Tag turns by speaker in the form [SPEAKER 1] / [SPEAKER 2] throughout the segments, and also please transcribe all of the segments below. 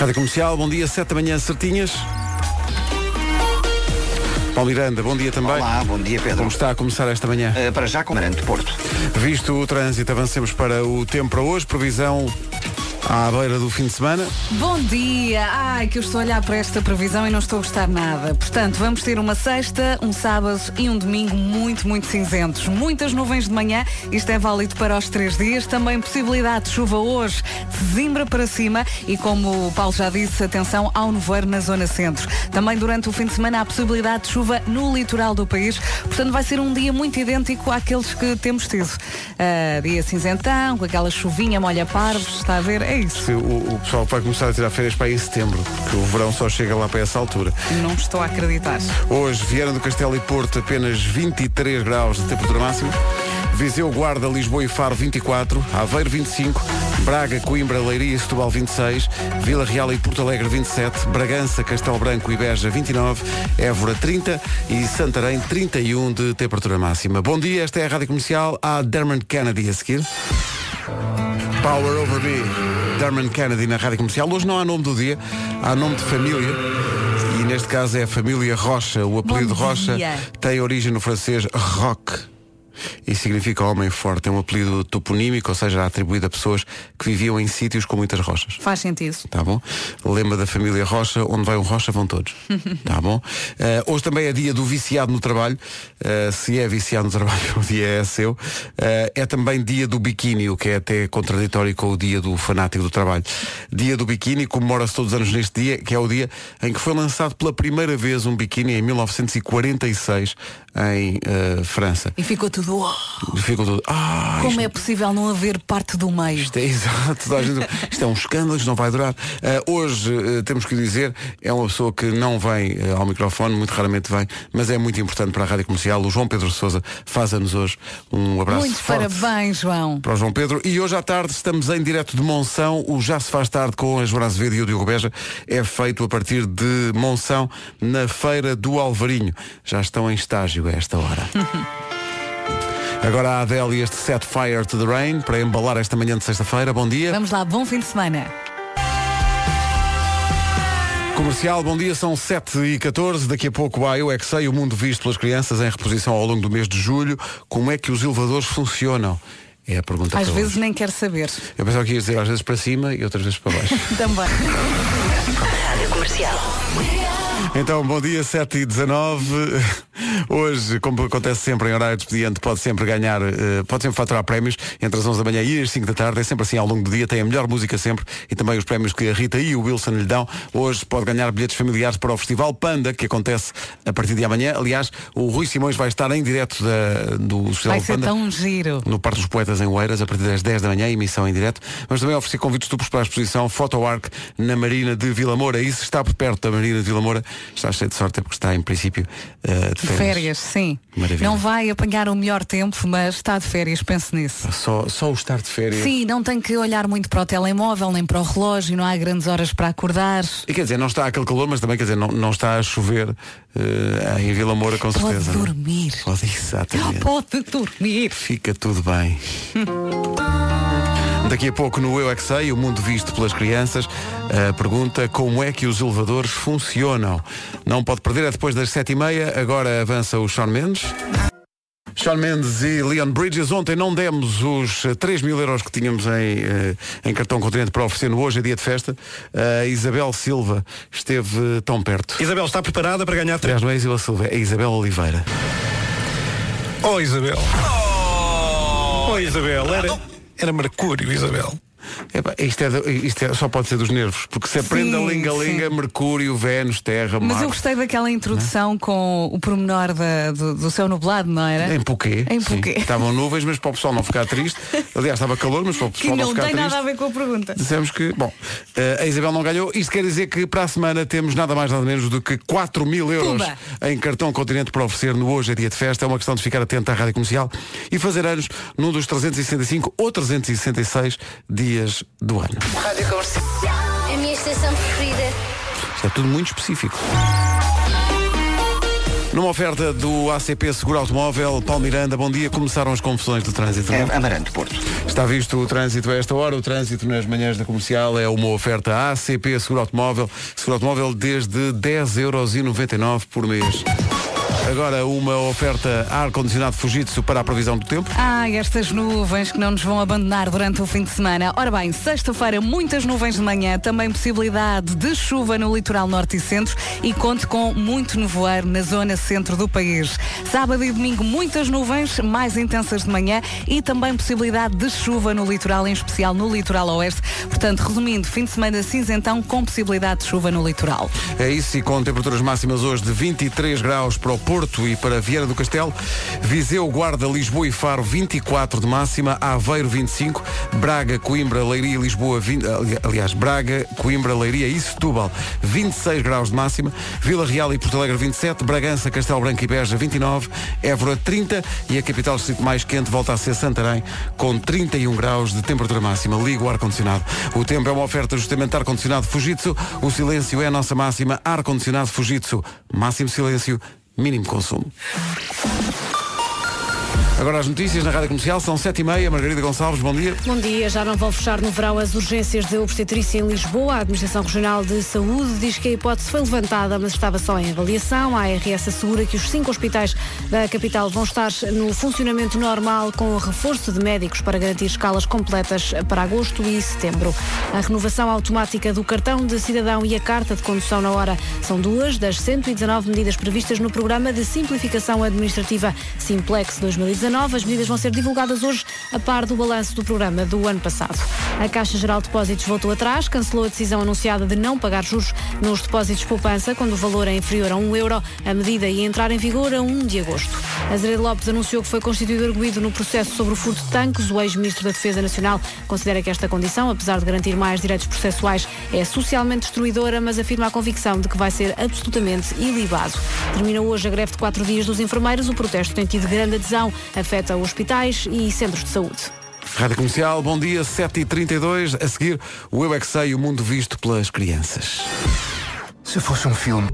[SPEAKER 1] Rádio Comercial, bom dia, 7 da manhã, certinhas. Paulo Miranda, bom dia também.
[SPEAKER 2] Olá, bom dia Pedro.
[SPEAKER 1] Como está a começar esta manhã?
[SPEAKER 2] Uh, para já com Marante Porto.
[SPEAKER 1] Visto o trânsito, avancemos para o tempo para hoje. Previsão à beira do fim de semana.
[SPEAKER 3] Bom dia! Ai, que eu estou a olhar para esta previsão e não estou a gostar nada. Portanto, vamos ter uma sexta, um sábado e um domingo muito, muito cinzentos. Muitas nuvens de manhã, isto é válido para os três dias. Também possibilidade de chuva hoje, de Zimbra para cima e como o Paulo já disse, atenção ao nevoeiro na zona centro. Também durante o fim de semana há possibilidade de chuva no litoral do país. Portanto, vai ser um dia muito idêntico àqueles que temos tido. Uh, dia cinzentão, com aquela chuvinha molha parvos, está a ver? É isso.
[SPEAKER 1] O, o pessoal vai começar a tirar férias para aí em setembro, porque o verão só chega lá para essa altura.
[SPEAKER 3] Não estou a acreditar.
[SPEAKER 1] Hoje, Viana do Castelo e Porto, apenas 23 graus de temperatura máxima. Viseu, Guarda, Lisboa e Faro 24, Aveiro 25, Braga, Coimbra, Leiria e Setúbal 26, Vila Real e Porto Alegre 27, Bragança, Castelo Branco e Beja 29, Évora 30 e Santarém 31 de temperatura máxima. Bom dia, esta é a Rádio Comercial, há Dermot Kennedy a seguir. Power Over Me, Dermot Kennedy na Rádio Comercial. Hoje não há nome do dia, há nome de família. E neste caso é a família Rocha. O apelido Rocha tem origem no francês rock e significa homem forte. É um apelido toponímico, ou seja, atribuído a pessoas que viviam em sítios com muitas rochas.
[SPEAKER 3] Faz sentido.
[SPEAKER 1] Tá bom? Lembra da família Rocha, onde vai um Rocha vão todos. tá bom? Uh, hoje também é dia do viciado no trabalho. Uh, se é viciado no trabalho, o dia é seu. Uh, é também dia do biquíni, o que é até contraditório com o dia do fanático do trabalho. Dia do biquíni, comemora-se todos os anos neste dia, que é o dia em que foi lançado pela primeira vez um biquíni em 1946 em França.
[SPEAKER 3] E ficou tudo
[SPEAKER 1] Ficam Ah,
[SPEAKER 3] Como isto... é possível não haver parte do meio?
[SPEAKER 1] Isto é exato. Isto é um escândalo, isto não vai durar. Uh, hoje, uh, temos que dizer, é uma pessoa que não vem uh, ao microfone, muito raramente vem, mas é muito importante para a Rádio Comercial. O João Pedro Souza faz anos hoje. Um abraço
[SPEAKER 3] Muito parabéns, João.
[SPEAKER 1] Para o João Pedro. E hoje à tarde estamos em direto de Monção. O Já se faz tarde com a Joana Azevedo e o Diogo Beja é feito a partir de Monção na Feira do Alvarinho. Já estão em estágio a esta hora. Agora a Adele e este Set Fire to the Rain para embalar esta manhã de sexta-feira. Bom dia.
[SPEAKER 3] Vamos lá, bom fim de semana.
[SPEAKER 1] Comercial, bom dia, são 7 e 14 Daqui a pouco há Eu É Que Sei, o mundo visto pelas crianças em reposição ao longo do mês de julho. Como é que os elevadores funcionam? É a pergunta
[SPEAKER 3] Às vezes
[SPEAKER 1] hoje.
[SPEAKER 3] nem quero saber.
[SPEAKER 1] Eu pensava que ia dizer às vezes para cima e outras vezes para baixo.
[SPEAKER 3] Também.
[SPEAKER 4] Rádio Comercial.
[SPEAKER 1] Então, bom dia, 7 e 19 Hoje, como acontece sempre em horário de expediente, pode sempre ganhar, uh, pode sempre faturar prémios entre as 11 da manhã e as 5 da tarde. É sempre assim ao longo do dia, tem a melhor música sempre e também os prémios que a Rita e o Wilson lhe dão. Hoje pode ganhar bilhetes familiares para o Festival Panda, que acontece a partir de amanhã. Aliás, o Rui Simões vai estar em direto da, do Festival
[SPEAKER 3] vai ser
[SPEAKER 1] Panda.
[SPEAKER 3] tão giro.
[SPEAKER 1] No Parque dos Poetas em Oeiras, a partir das 10 da manhã, emissão em direto. Vamos também oferecer convites duplos para a exposição Photo Arc na Marina de Vila Moura. E se está por perto da Marina de Vila Moura, está cheio de sorte, porque está em princípio uh, de férias.
[SPEAKER 3] férias sim. Maravilha. Não vai apanhar o melhor tempo, mas está de férias, pense nisso.
[SPEAKER 1] Só, só o estar de férias.
[SPEAKER 3] Sim, não tem que olhar muito para o telemóvel, nem para o relógio, não há grandes horas para acordar.
[SPEAKER 1] E quer dizer, não está aquele calor, mas também quer dizer, não, não está a chover uh, em Vila Moura com
[SPEAKER 3] Pode
[SPEAKER 1] certeza.
[SPEAKER 3] Pode dormir.
[SPEAKER 1] Pode, exatamente.
[SPEAKER 3] Pode dormir.
[SPEAKER 1] Fica tudo bem. Daqui a pouco no Eu é que Sei, o mundo visto pelas crianças, a pergunta como é que os elevadores funcionam. Não pode perder, é depois das sete e meia, agora avança o Sean Mendes. Sean Mendes e Leon Bridges. Ontem não demos os 3 mil euros que tínhamos em, em cartão continente para oferecer no Hoje é Dia de Festa. A Isabel Silva esteve tão perto.
[SPEAKER 5] Isabel está preparada para ganhar 3
[SPEAKER 1] Aliás, não é Isabel Silva, é Isabel Oliveira.
[SPEAKER 5] Oh Isabel. Oh, oh Isabel, era, era Mercúrio, Isabel.
[SPEAKER 1] Epá, isto, é, isto é, só pode ser dos nervos, porque se aprende sim, a linga-linga, Mercúrio, Vênus, Terra,
[SPEAKER 3] Mas
[SPEAKER 1] Marte.
[SPEAKER 3] eu gostei daquela introdução com o pormenor da, do, do céu nublado, não era?
[SPEAKER 1] Em Pouquê.
[SPEAKER 3] Em Pouquê.
[SPEAKER 1] Estavam nuvens, mas para o pessoal não ficar triste. Aliás, estava calor, mas para o pessoal
[SPEAKER 3] que
[SPEAKER 1] não,
[SPEAKER 3] não
[SPEAKER 1] ficar
[SPEAKER 3] tem
[SPEAKER 1] triste.
[SPEAKER 3] nada a ver com a pergunta.
[SPEAKER 1] Dissemos que, bom, a Isabel não ganhou. Isto quer dizer que para a semana temos nada mais nada menos do que 4 mil euros
[SPEAKER 3] Pumba.
[SPEAKER 1] em cartão continente para oferecer no Hoje é Dia de Festa. É uma questão de ficar atento à rádio comercial e fazer anos num dos 365 ou 366 dias do ano.
[SPEAKER 6] Rádio Comercial. A minha estação preferida.
[SPEAKER 1] Isto é tudo muito específico. Numa oferta do ACP Seguro Automóvel, Paulo Miranda, bom dia. Começaram as confusões do trânsito.
[SPEAKER 2] É,
[SPEAKER 1] é?
[SPEAKER 2] Amarante, Porto.
[SPEAKER 1] Está visto o trânsito a esta hora. O trânsito nas manhãs da comercial é uma oferta ACP Seguro Automóvel. Seguro Automóvel desde 10,99€ por mês. Agora uma oferta ar-condicionado Fujitsu para a previsão do tempo.
[SPEAKER 3] Ai, estas nuvens que não nos vão abandonar durante o fim de semana. Ora bem, sexta-feira, muitas nuvens de manhã, também possibilidade de chuva no litoral norte e centro e conte com muito nevoeiro na zona centro do país. Sábado e domingo, muitas nuvens, mais intensas de manhã e também possibilidade de chuva no litoral, em especial no litoral oeste. Portanto, resumindo, fim de semana cinzentão com possibilidade de chuva no litoral.
[SPEAKER 1] É isso e com temperaturas máximas hoje de 23 graus para o Porto e para Vieira do Castelo, Viseu, Guarda, Lisboa e Faro 24 de máxima, Aveiro 25, Braga, Coimbra, Leiria e Lisboa, 20, ali- aliás, Braga, Coimbra, Leiria e Setúbal 26 graus de máxima, Vila Real e Porto Alegre 27, Bragança, Castelo Branco e Beja 29, Évora 30 e a capital distrito mais quente volta a ser Santarém com 31 graus de temperatura máxima. Liga o ar-condicionado. O tempo é uma oferta justamente ar-condicionado Fujitsu. O silêncio é a nossa máxima. Ar-condicionado Fujitsu. Máximo silêncio, mínimo consumo. Agora as notícias na Rádio Comercial são 7h30. Margarida Gonçalves, bom dia.
[SPEAKER 7] Bom dia. Já não vão fechar no verão as urgências de obstetrícia em Lisboa. A Administração Regional de Saúde diz que a hipótese foi levantada, mas estava só em avaliação. A ARS assegura que os cinco hospitais da capital vão estar no funcionamento normal com o reforço de médicos para garantir escalas completas para agosto e setembro. A renovação automática do cartão de cidadão e a carta de condução na hora são duas das 119 medidas previstas no programa de simplificação administrativa Simplex 2019. As medidas vão ser divulgadas hoje a par do balanço do programa do ano passado. A Caixa Geral de Depósitos voltou atrás, cancelou a decisão anunciada de não pagar juros nos depósitos poupança quando o valor é inferior a 1 euro. A medida ia entrar em vigor a 1 de agosto. Azeredo Lopes anunciou que foi constituído arguído no processo sobre o furto de tanques. O ex-ministro da Defesa Nacional considera que esta condição, apesar de garantir mais direitos processuais, é socialmente destruidora, mas afirma a convicção de que vai ser absolutamente ilibado. Termina hoje a greve de quatro dias dos enfermeiros. O protesto tem tido grande adesão, afeta hospitais e centros de saúde.
[SPEAKER 1] Rádio Comercial, bom dia, 7h32. A seguir, o Eu é que Sei, o mundo visto pelas crianças.
[SPEAKER 2] Se fosse um filme.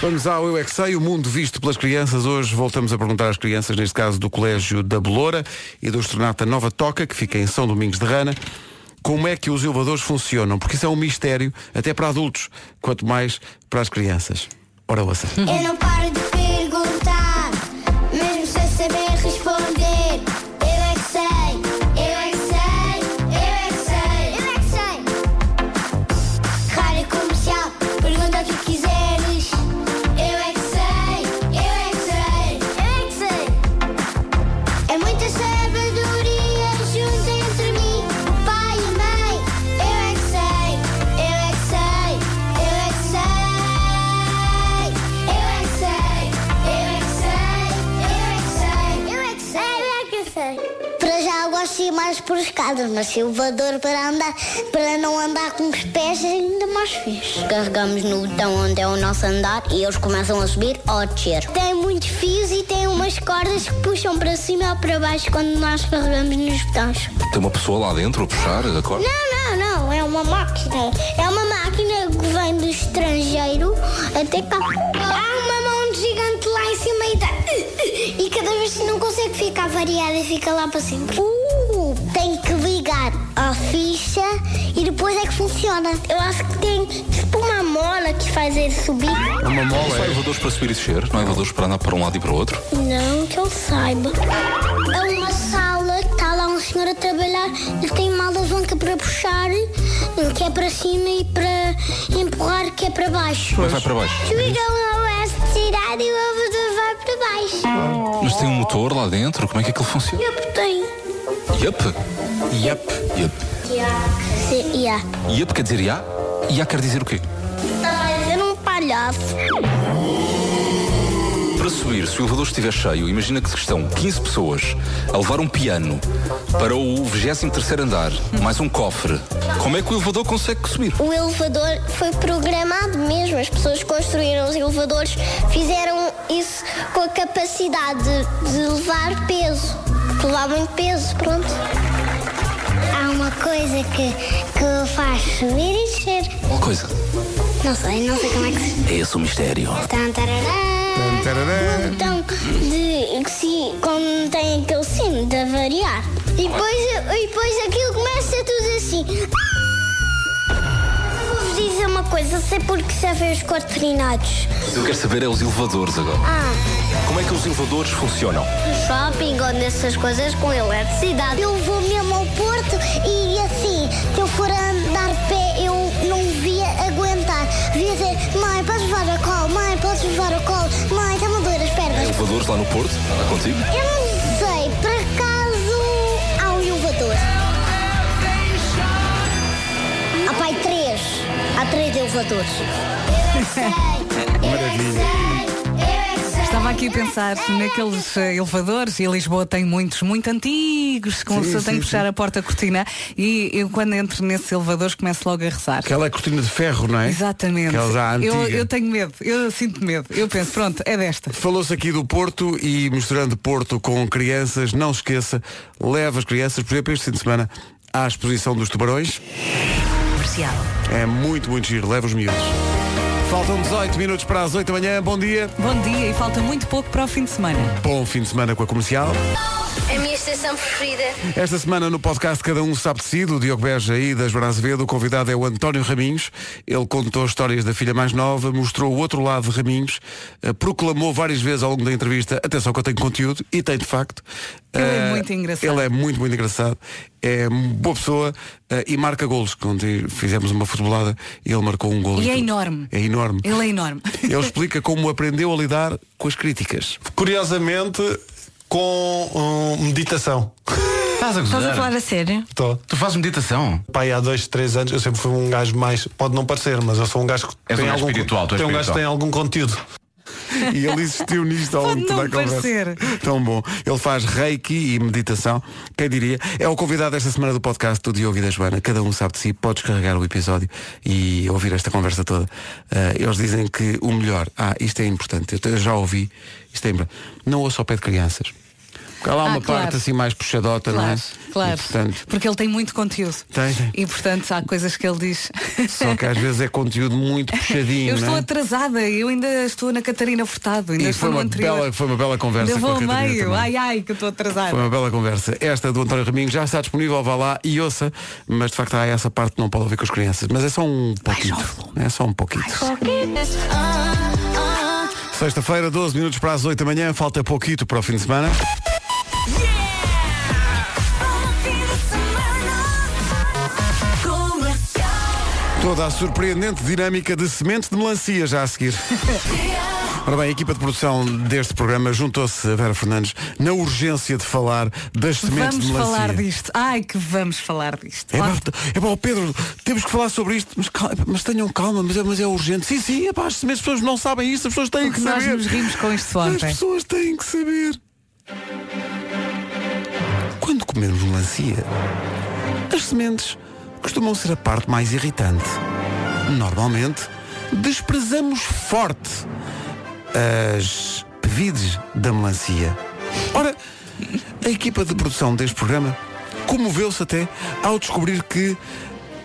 [SPEAKER 1] Vamos ao Eu é que Sei, o mundo visto pelas crianças. Hoje voltamos a perguntar às crianças, neste caso do Colégio da Beloura e do Estrenata Nova Toca, que fica em São Domingos de Rana, como é que os elevadores funcionam, porque isso é um mistério até para adultos, quanto mais para as crianças. Ora, ouça.
[SPEAKER 8] Eu não paro de mais por escadas, mas se o elevador para andar, para não andar com os pés ainda mais fixe. Carregamos no botão onde é o nosso andar e eles começam a subir ou a descer. Tem muitos fios e tem umas cordas que puxam para cima ou para baixo quando nós carregamos nos botões.
[SPEAKER 9] Tem uma pessoa lá dentro a puxar a corda?
[SPEAKER 8] Não, não, não, é uma máquina. É uma máquina que vem do estrangeiro até cá. Cada vez que não consegue ficar variada e fica lá para sempre. Uh, tem que ligar a ficha e depois é que funciona. Eu acho que tem tipo uma mola que faz ele subir.
[SPEAKER 1] Uma
[SPEAKER 9] Não
[SPEAKER 1] mola
[SPEAKER 9] há
[SPEAKER 1] é.
[SPEAKER 9] elevadores para subir e descer? Não há elevadores para andar para um lado e para o outro?
[SPEAKER 8] Não que eu saiba. É uma sala que está lá um senhor a trabalhar. Ele tem uma alavanca para puxar, que é para cima, e para empurrar, que é para baixo.
[SPEAKER 9] É que vai para baixo?
[SPEAKER 8] Desliga a eletricidade e o elevador para baixo.
[SPEAKER 9] Mas tem um motor lá dentro? Como é que aquilo funciona?
[SPEAKER 8] Eu tenho.
[SPEAKER 9] Yup. Yup.
[SPEAKER 8] Se, yeah.
[SPEAKER 9] Yup quer dizer ya? Ya quer dizer o quê?
[SPEAKER 8] Está a dizer um palhaço.
[SPEAKER 9] Para subir, se o elevador estiver cheio, imagina que estão 15 pessoas a levar um piano para o 23º andar, mais um cofre. Como é que o elevador consegue subir?
[SPEAKER 8] O elevador foi programado mesmo. As pessoas construíram os elevadores fizeram isso com a capacidade de, de levar peso. De levar muito peso, pronto. Há uma coisa que, que faz subir e descer.
[SPEAKER 9] Qual coisa?
[SPEAKER 8] Não sei, não sei como é que se.
[SPEAKER 9] É esse o mistério.
[SPEAKER 8] Tan, tarará.
[SPEAKER 1] Tarará.
[SPEAKER 8] o botão de que se quando tem aquele sino de variar. E depois, e depois aquilo começa a ser tudo assim. Dizer uma coisa, sei porque servem os quaternários.
[SPEAKER 9] Eu quero saber é os elevadores agora.
[SPEAKER 8] Ah,
[SPEAKER 9] Como é que os elevadores funcionam?
[SPEAKER 8] no shopping ou nessas coisas com eletricidade. Eu vou mesmo ao Porto e assim, se eu for a andar de pé, eu não devia aguentar. Devia dizer, mãe, podes levar a colo, mãe, podes levar a colo, mãe, está-me a doer as pernas.
[SPEAKER 9] Elevadores lá no Porto? Lá contigo?
[SPEAKER 8] Eu não sei, por acaso há um elevador. Há pai três. Três elevadores. Eu é que sei, eu é que sei, eu é que sei.
[SPEAKER 3] Estava aqui a pensar naqueles eh, elevadores e Lisboa tem muitos muito antigos, com
[SPEAKER 1] Sim,
[SPEAKER 3] se tem que fechar a porta cortina e eu quando entro nesses elevadores começo logo a rezar.
[SPEAKER 1] Aquela é cortina de ferro, não é?
[SPEAKER 3] Exatamente.
[SPEAKER 1] Aquela já antiga.
[SPEAKER 3] eu, eu tenho medo, eu sinto medo. Eu penso, pronto, é desta.
[SPEAKER 1] Falou-se aqui do Porto e misturando Porto com crianças, não se esqueça, leva as crianças, por exemplo, este fim de semana, à exposição dos tubarões.
[SPEAKER 4] Comercial.
[SPEAKER 1] É muito, muito giro, leva os miúdos. Faltam 18 minutos para as 8 da manhã, bom dia.
[SPEAKER 3] Bom dia e falta muito pouco para o fim de semana.
[SPEAKER 1] Bom fim de semana com a comercial.
[SPEAKER 8] É a minha estação preferida.
[SPEAKER 1] Esta semana no podcast Cada Um Sabe de Si, do Diogo Beja e das Joana Azevedo, o convidado é o António Raminhos. Ele contou histórias da filha mais nova, mostrou o outro lado de Raminhos, eh, proclamou várias vezes ao longo da entrevista, atenção que eu tenho conteúdo, e tem de facto.
[SPEAKER 3] Ele é
[SPEAKER 1] Eh,
[SPEAKER 3] muito engraçado.
[SPEAKER 1] Ele é muito, muito engraçado. É boa pessoa eh, e marca golos. Quando fizemos uma futebolada, ele marcou um golo.
[SPEAKER 3] E é
[SPEAKER 1] tudo.
[SPEAKER 3] enorme.
[SPEAKER 1] É enorme.
[SPEAKER 3] Ele é enorme.
[SPEAKER 1] Ele explica como aprendeu a lidar com as críticas.
[SPEAKER 5] Curiosamente, com hum, meditação.
[SPEAKER 10] Estás a
[SPEAKER 4] Estás a falar a sério?
[SPEAKER 5] Estou.
[SPEAKER 10] Tu fazes meditação?
[SPEAKER 5] Pai, há dois, três anos eu sempre fui um gajo mais. Pode não parecer, mas eu sou um gajo que
[SPEAKER 10] És um
[SPEAKER 5] tem
[SPEAKER 10] gajo
[SPEAKER 5] algum.
[SPEAKER 10] espiritual, tu és
[SPEAKER 5] tem um gajo que tem
[SPEAKER 10] espiritual.
[SPEAKER 5] algum conteúdo.
[SPEAKER 1] E ele insistiu nisto ao
[SPEAKER 3] Pode
[SPEAKER 1] longo de toda a
[SPEAKER 3] não
[SPEAKER 1] conversa.
[SPEAKER 3] parecer.
[SPEAKER 1] Tão bom. Ele faz reiki e meditação. Quem diria? É o convidado esta semana do podcast do Diogo e da Joana. Cada um sabe de si. Podes carregar o episódio e ouvir esta conversa toda. Ah, eles dizem que o melhor. Ah, isto é importante. Eu já ouvi. Isto é importante. Não ouça ao pé de crianças. Há lá
[SPEAKER 3] Ah,
[SPEAKER 1] uma
[SPEAKER 3] claro.
[SPEAKER 1] parte assim mais puxadota, não é?
[SPEAKER 3] Claro, claro.
[SPEAKER 1] E, portanto,
[SPEAKER 3] Porque ele tem muito conteúdo.
[SPEAKER 1] Tem, tem.
[SPEAKER 3] E portanto há coisas que ele diz.
[SPEAKER 1] só que às vezes é conteúdo muito puxadinho.
[SPEAKER 3] Eu estou
[SPEAKER 1] é?
[SPEAKER 3] atrasada, eu ainda estou na Catarina Furtado, ainda
[SPEAKER 1] E foi uma,
[SPEAKER 3] anterior.
[SPEAKER 1] bela, foi uma bela conversa. A
[SPEAKER 3] vou meio, ai ai que eu estou atrasada.
[SPEAKER 1] Foi uma bela conversa. Esta do António Raminho já está disponível, vá lá e ouça, mas de facto há essa parte que não pode ouvir com as crianças. Mas é só um pouquinho. É só um pouquinho. Sexta-feira, 12 minutos para as 8 da manhã, falta pouquito para o fim de semana. Toda a surpreendente dinâmica de sementes de melancia já a seguir. Ora bem, a equipa de produção deste programa juntou-se a Vera Fernandes na urgência de falar das sementes
[SPEAKER 3] Vamos
[SPEAKER 1] de melancia.
[SPEAKER 3] falar disto. Ai que vamos falar disto.
[SPEAKER 1] É
[SPEAKER 3] Lá-
[SPEAKER 1] pá, é ó Pedro, temos que falar sobre isto, mas, cal- mas tenham calma, mas é, mas é urgente. Sim, sim, é pá, as sementes, as pessoas não sabem isso, as pessoas têm
[SPEAKER 3] Porque
[SPEAKER 1] que
[SPEAKER 3] nós
[SPEAKER 1] saber.
[SPEAKER 3] nos rimos com isto
[SPEAKER 1] As
[SPEAKER 3] ontem.
[SPEAKER 1] pessoas têm que saber. Quando comemos melancia, as sementes costumam ser a parte mais irritante. Normalmente, desprezamos forte as pevides da melancia. Ora, a equipa de produção deste programa comoveu-se até ao descobrir que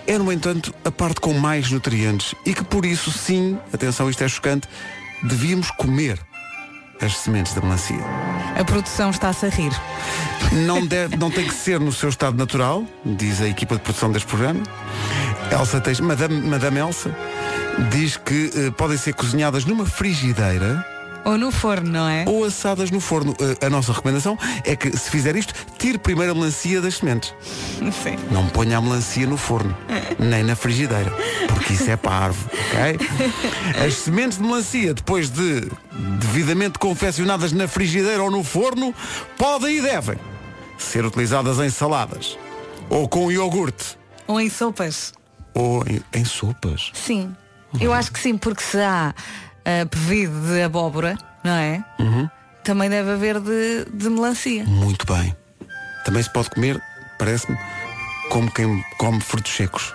[SPEAKER 1] é, no entanto, a parte com mais nutrientes e que por isso, sim, atenção, isto é chocante, devíamos comer as sementes da melancia.
[SPEAKER 3] A produção está-se a rir.
[SPEAKER 1] Não, deve, não tem que ser no seu estado natural, diz a equipa de produção deste programa. Elsa Teix, Madame, Madame Elsa, diz que eh, podem ser cozinhadas numa frigideira
[SPEAKER 3] Ou no forno, não é?
[SPEAKER 1] ou assadas no forno. Eh, a nossa recomendação é que, se fizer isto, tire primeiro a melancia das sementes.
[SPEAKER 3] Sim.
[SPEAKER 1] Não ponha a melancia no forno, nem na frigideira, porque isso é parvo, ok? As sementes de melancia, depois de devidamente confeccionadas na frigideira ou no forno, podem e devem ser utilizadas em saladas, ou com iogurte,
[SPEAKER 3] Ou em sopas.
[SPEAKER 1] ou em, em sopas.
[SPEAKER 3] Sim. Eu acho que sim, porque se há uh, pevido de abóbora, não é?
[SPEAKER 1] Uhum.
[SPEAKER 3] Também deve haver de, de melancia.
[SPEAKER 1] Muito bem. Também se pode comer, parece-me, como quem come frutos secos.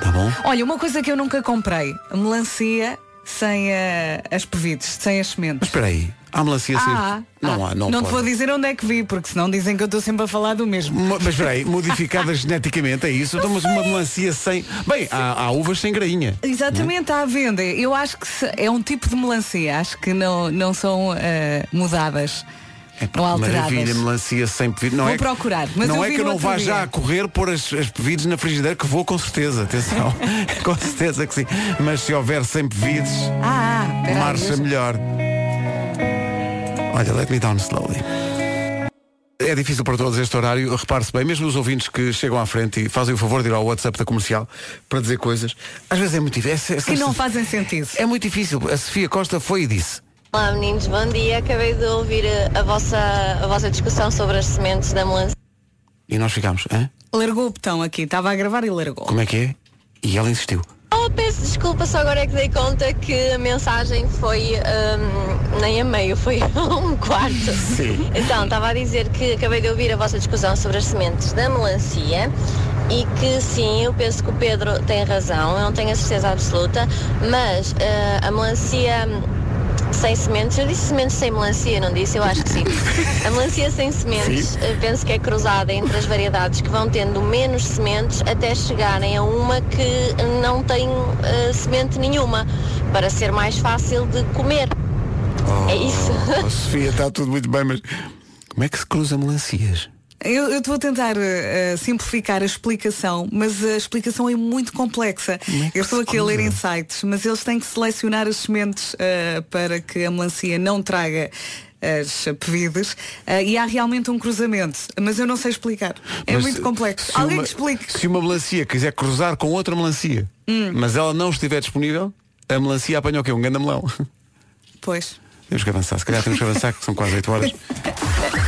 [SPEAKER 1] Tá bom?
[SPEAKER 3] Olha, uma coisa que eu nunca comprei, melancia sem eh, as pevides, sem as sementes.
[SPEAKER 1] Mas espera aí, há melancia sem...
[SPEAKER 3] Ah,
[SPEAKER 1] não
[SPEAKER 3] ah,
[SPEAKER 1] há, não,
[SPEAKER 3] não te
[SPEAKER 1] pode.
[SPEAKER 3] vou dizer onde é que vi, porque senão dizem que eu estou sempre a falar do mesmo.
[SPEAKER 1] Mo- Mas espera aí, modificada geneticamente, é isso? Então, mas uma melancia sem... Bem, há, há uvas sem grainha.
[SPEAKER 3] Exatamente, está à venda. Eu acho que é um tipo de melancia, acho que não, não são eh, mudadas. Ou alteradas.
[SPEAKER 1] Maravilha, melancia sem pevides. Não
[SPEAKER 3] Vou
[SPEAKER 1] é que-
[SPEAKER 3] procurar, mas
[SPEAKER 1] não é que eu não vá
[SPEAKER 3] dia.
[SPEAKER 1] já a correr pôr as, as pevides na frigideira, que vou com certeza, atenção. com certeza que sim. Mas se houver sem pevides,
[SPEAKER 3] Ah, ah, aí,
[SPEAKER 1] marcha
[SPEAKER 3] eu-
[SPEAKER 1] melhor. Olha, let me down slowly. É difícil para todos este horário, repare-se bem, mesmo os ouvintes que chegam à frente e fazem o favor de ir ao WhatsApp da comercial para dizer coisas, às vezes é muito difícil. É,
[SPEAKER 3] que não fazem sentido.
[SPEAKER 1] é muito difícil. A Sofia Costa foi e disse.
[SPEAKER 6] Olá meninos, bom dia. Acabei de ouvir eh, a vossa, a vossa discussão sobre as sementes da melancia.
[SPEAKER 1] E nós ficámos, hã?
[SPEAKER 3] Largou o botão aqui, estava a gravar e largou.
[SPEAKER 1] Como é que é? E ela insistiu.
[SPEAKER 6] Oh, peço desculpa, só agora é que dei conta que a mensagem foi hum, nem a meio, foi um quarto.
[SPEAKER 1] Sim.
[SPEAKER 6] Então, estava a dizer que acabei de ouvir a vossa discussão sobre as sementes da melancia e que sim, eu penso que o Pedro tem razão, eu não tenho a certeza absoluta, mas eh, a melancia sem sementes, eu disse sementes sem melancia, não disse? Eu acho que sim. A melancia sem sementes, eh, penso que é cruzada entre as variedades que vão tendo menos sementes até chegarem a uma que não tem eh, semente nenhuma, para ser mais fácil de comer. É isso.
[SPEAKER 1] Oh, Sofia, está tudo muito bem, mas como é que se cruza melancias?
[SPEAKER 3] Eu, eu estou a tentar eh, simplificar a explicação, mas a explicação é muito complexa. eu estou aqui a ler sites, mas eles têm que selecionar as sementes eh, para que a melancia não traga as pevidas eh, e há realmente um cruzamento, mas eu não sei explicar. É
[SPEAKER 1] Mas
[SPEAKER 3] muito complexo. Alguém
[SPEAKER 1] uma-
[SPEAKER 3] que explique.
[SPEAKER 1] Se uma melancia quiser cruzar com outra melancia,
[SPEAKER 3] Hum.
[SPEAKER 1] mas ela não estiver disponível, a melancia apanha o quê? Um grande melão.
[SPEAKER 3] Pois.
[SPEAKER 1] Temos que avançar, se calhar temos que avançar, que são quase 8 horas.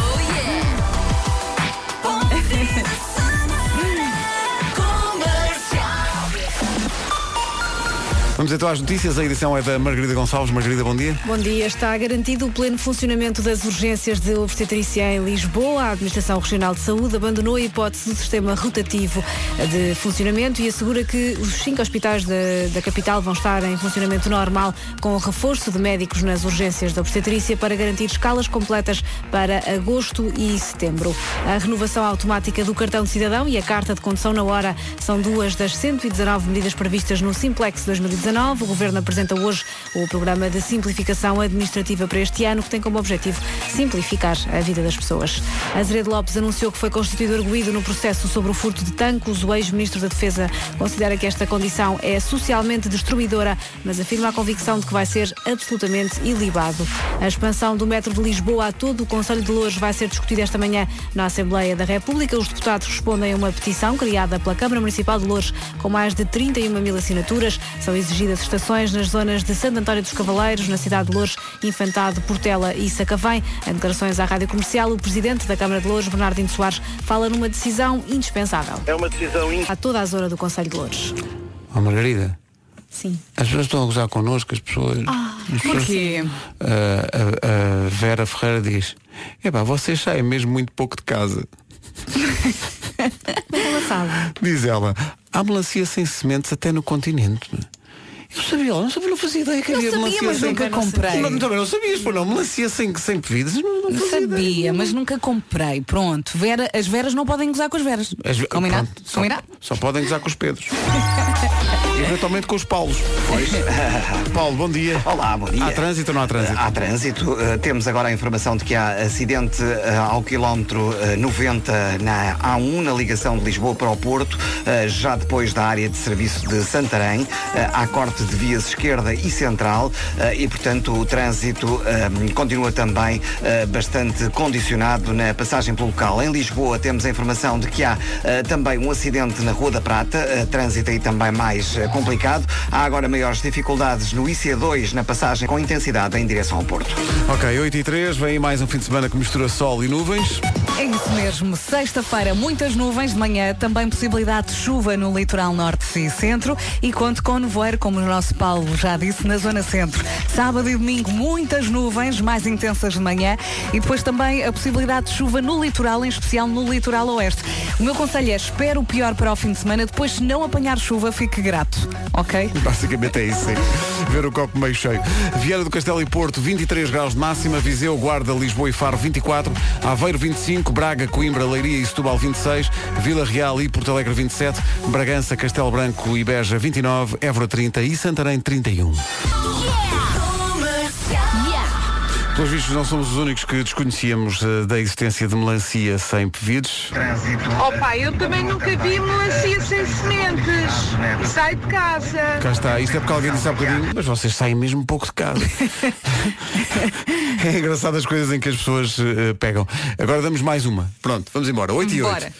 [SPEAKER 1] Vamos então às notícias, a edição é da Margarida Gonçalves. Margarida, bom dia.
[SPEAKER 7] Bom dia. Está garantido o pleno funcionamento das urgências de obstetrícia em Lisboa. A Administração Regional de Saúde abandonou a hipótese do sistema rotativo de funcionamento e assegura que os cinco hospitais da, da capital vão estar em funcionamento normal com o reforço de médicos nas urgências da obstetrícia para garantir escalas completas para agosto e setembro. A renovação automática do cartão de cidadão e a carta de condução na hora são duas das 119 medidas previstas no Simplex 2019. O Governo apresenta hoje o programa de simplificação administrativa para este ano, que tem como objetivo simplificar a vida das pessoas. Azeredo Lopes anunciou que foi constituído arguído no processo sobre o furto de tanques. O ex-ministro da Defesa considera que esta condição é socialmente destruidora, mas afirma a convicção de que vai ser absolutamente ilibado. A expansão do metro de Lisboa a todo o Conselho de Louros vai ser discutida esta manhã na Assembleia da República. Os deputados respondem a uma petição criada pela Câmara Municipal de Louros com mais de 31 mil assinaturas. São exigidas estações nas zonas de Santo António dos Cavaleiros, na cidade de Louros, Infantado, Portela e Sacavém. Em declarações à Rádio Comercial, o presidente da Câmara de Louros, Bernardino Soares, fala numa decisão indispensável.
[SPEAKER 10] É uma decisão in...
[SPEAKER 7] A toda a zona do Conselho de Louros.
[SPEAKER 1] Oh, Margarida,
[SPEAKER 7] Sim.
[SPEAKER 1] as pessoas estão a gozar connosco, as pessoas. as pessoas-
[SPEAKER 3] Porquê?
[SPEAKER 1] Ah, a, a Vera Ferreira diz: Epá, vocês saem mesmo muito pouco de casa.
[SPEAKER 7] Mas ela sabe.
[SPEAKER 1] Diz ela, há melancia sem sementes até no continente. Eu sabia, não sabia, não fazia ideia que
[SPEAKER 3] Eu
[SPEAKER 1] havia
[SPEAKER 3] sabia,
[SPEAKER 1] melancia
[SPEAKER 3] mas
[SPEAKER 1] sem
[SPEAKER 3] nunca comprei.
[SPEAKER 1] Não, também não sabias, pô, não, melancia sem, sem pevidas. Não, não
[SPEAKER 3] sabia,
[SPEAKER 1] ideia.
[SPEAKER 3] mas nunca comprei. Pronto. Vera, as veras não podem gozar com as veras.
[SPEAKER 1] As
[SPEAKER 3] Combinado?
[SPEAKER 1] pronto, só,
[SPEAKER 3] Combinado?
[SPEAKER 1] só podem gozar com os Pedros. Eventualmente com os Paulos.
[SPEAKER 2] Pois.
[SPEAKER 1] Paulo, bom dia.
[SPEAKER 2] Olá, bom dia.
[SPEAKER 1] Há trânsito ou não há trânsito?
[SPEAKER 2] Há trânsito. Uh, temos agora a informação de que há acidente uh, ao quilómetro uh, 90 na A1, na ligação de Lisboa para o Porto, já depois da área de serviço de Santarém. Há corte de vias esquerda e central e, portanto, o trânsito continua também bastante condicionado na passagem pelo local. Em Lisboa temos a informação de que há também um acidente na Rua da Prata, trânsito aí também mais complicado. Há agora maiores dificuldades no IC2 na passagem com intensidade em direção ao Porto.
[SPEAKER 1] Ok, 8 e 3, vem mais um fim de semana que mistura sol e nuvens.
[SPEAKER 3] É isso mesmo. Sexta-feira, muitas nuvens de manhã, também possibilidade de chuva no litoral norte e centro e conto com nevoeiro, como o nosso Paulo já disse, na zona centro. Sábado e domingo, muitas nuvens, mais intensas de manhã e depois também a possibilidade de chuva no litoral, em especial no litoral oeste. O meu conselho é espera o pior para o fim de semana, depois se não apanhar chuva, fique grato, ok?
[SPEAKER 1] Basicamente é isso, sim. Ver o copo meio cheio. Vieira do Castelo e Porto, 23 graus de máxima. Viseu, Guarda, Lisboa e Faro, 24. Aveiro, 25. Braga, Coimbra, Leiria e Setúbal, 26. Vila Real e Porto Alegre, 27. Bragança, Castelo Branco e Beja, 29. Évora, 30 e Santarém, 31. Pelos vistos, não somos os únicos que desconhecíamos eh, da existência de melancia sem pevidos.
[SPEAKER 10] Oh pai, eu também nunca vi melancia sem sementes. Sai de casa.
[SPEAKER 1] Cá está, isto é porque alguém disse há bocadinho, mas vocês saem mesmo um pouco de casa. é engraçado as coisas em que as pessoas eh, pegam. Agora damos mais uma. Pronto, vamos embora. 8 e 8.
[SPEAKER 3] Bora.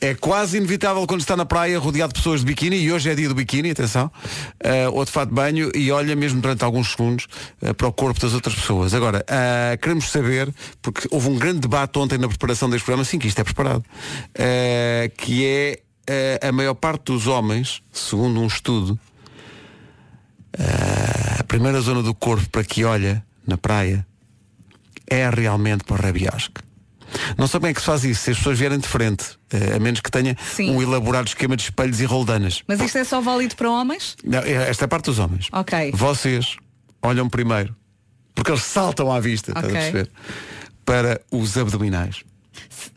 [SPEAKER 1] É quase inevitável quando está na praia rodeado de pessoas de biquíni, e hoje é dia do biquíni, atenção, eh, ou de fato de banho, e olha mesmo durante alguns segundos eh, para o corpo das outras pessoas. Agora, eh, queremos saber, porque houve um grande debate ontem na preparação deste programa, sim, que isto é preparado, que é a maior parte dos homens, segundo um estudo, a primeira zona do corpo para que olha na praia é realmente para o rabiosque. Não sei como é que se faz isso, se as pessoas vierem de frente, eh, a menos que tenha
[SPEAKER 3] Sim.
[SPEAKER 1] um elaborado esquema de espelhos e roldanas.
[SPEAKER 3] Mas isto é só válido para homens?
[SPEAKER 1] Não, é- esta é a parte dos homens.
[SPEAKER 3] Ok.
[SPEAKER 1] Vocês olham primeiro, porque eles saltam à vista, estás a perceber? Para os abdominais.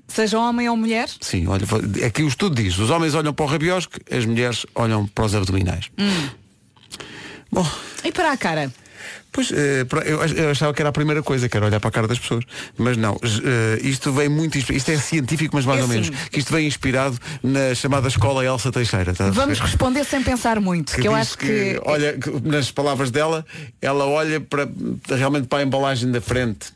[SPEAKER 3] Seja homem ou mulher?
[SPEAKER 1] Sim, olha, aqui o estudo diz, os homens olham para o rabiosque, as mulheres olham para os abdominais.
[SPEAKER 3] Hum.
[SPEAKER 1] Bom,
[SPEAKER 3] E para a cara?
[SPEAKER 1] Pois, eh, eu, ach- eu achava que era a primeira coisa, que era olhar para a cara das pessoas. Mas não, eh, isto vem muito, isto é científico, mas mais
[SPEAKER 3] É
[SPEAKER 1] ou menos.
[SPEAKER 3] sim.
[SPEAKER 1] Que isto vem inspirado na chamada escola Elsa Teixeira. a
[SPEAKER 3] Vamos responder sem pensar muito, que, eu
[SPEAKER 1] diz
[SPEAKER 3] acho que.
[SPEAKER 1] olha, que, nas palavras dela, ela olha para realmente para a embalagem da frente.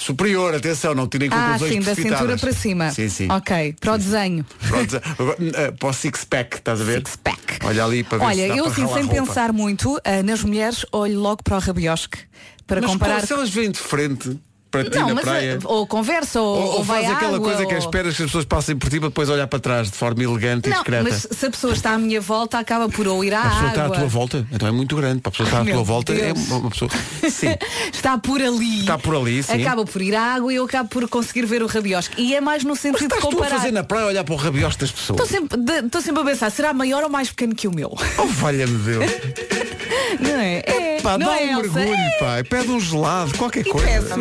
[SPEAKER 1] Superior, atenção, não tirem
[SPEAKER 3] Ah,
[SPEAKER 1] conclusões
[SPEAKER 3] sim, da
[SPEAKER 1] precipitadas.
[SPEAKER 3] cintura para cima.
[SPEAKER 1] Sim, sim.
[SPEAKER 3] Ok, para o desenho.
[SPEAKER 1] Pronto, agora, eh, para o six-pack, estás a ver?
[SPEAKER 3] Six-pack.
[SPEAKER 1] Olha ali para ver
[SPEAKER 3] Olha,
[SPEAKER 1] se dá
[SPEAKER 3] eu
[SPEAKER 1] para
[SPEAKER 3] assim,
[SPEAKER 1] ralar
[SPEAKER 3] sem
[SPEAKER 1] roupa.
[SPEAKER 3] pensar muito, ah, nas mulheres, olho logo para o rabiosque. Para
[SPEAKER 1] Mas
[SPEAKER 3] comparar.
[SPEAKER 1] se elas vêm de frente para ti
[SPEAKER 3] Não,
[SPEAKER 1] na
[SPEAKER 3] mas
[SPEAKER 1] praia...
[SPEAKER 3] ou conversa, ou,
[SPEAKER 1] Ou,
[SPEAKER 3] ou
[SPEAKER 1] faz aquela
[SPEAKER 3] água,
[SPEAKER 1] coisa que é
[SPEAKER 3] ou-
[SPEAKER 1] esperas que as pessoas passem por ti para depois olhar para trás de forma elegante e
[SPEAKER 3] Não,
[SPEAKER 1] discreta.
[SPEAKER 3] mas se a pessoa está à minha volta, acaba por ou ir à
[SPEAKER 1] A pessoa
[SPEAKER 3] água.
[SPEAKER 1] está à tua volta, então é muito grande. Para a pessoa estar à tua
[SPEAKER 3] meu
[SPEAKER 1] volta é
[SPEAKER 3] Deus.
[SPEAKER 1] uma pessoa. Sim.
[SPEAKER 3] Está por ali.
[SPEAKER 1] Está por ali, sim.
[SPEAKER 3] Acaba por ir à água e eu acabo por conseguir ver o rabiosque. E é mais no
[SPEAKER 1] Mas
[SPEAKER 3] sentido de
[SPEAKER 1] estás tu a
[SPEAKER 3] comparar.
[SPEAKER 1] fazer na praia olhar para o rabiosco das pessoas.
[SPEAKER 3] Estou sempre, de- sempre a pensar, será maior ou mais pequeno que o meu?
[SPEAKER 1] Oh, valha-me Deus.
[SPEAKER 3] Não é? É,
[SPEAKER 1] Pá,
[SPEAKER 3] não
[SPEAKER 1] dá
[SPEAKER 3] é,
[SPEAKER 1] um mergulho,
[SPEAKER 3] É.
[SPEAKER 1] pá. Pede um gelado, qualquer
[SPEAKER 3] E
[SPEAKER 1] coisa.
[SPEAKER 3] peço.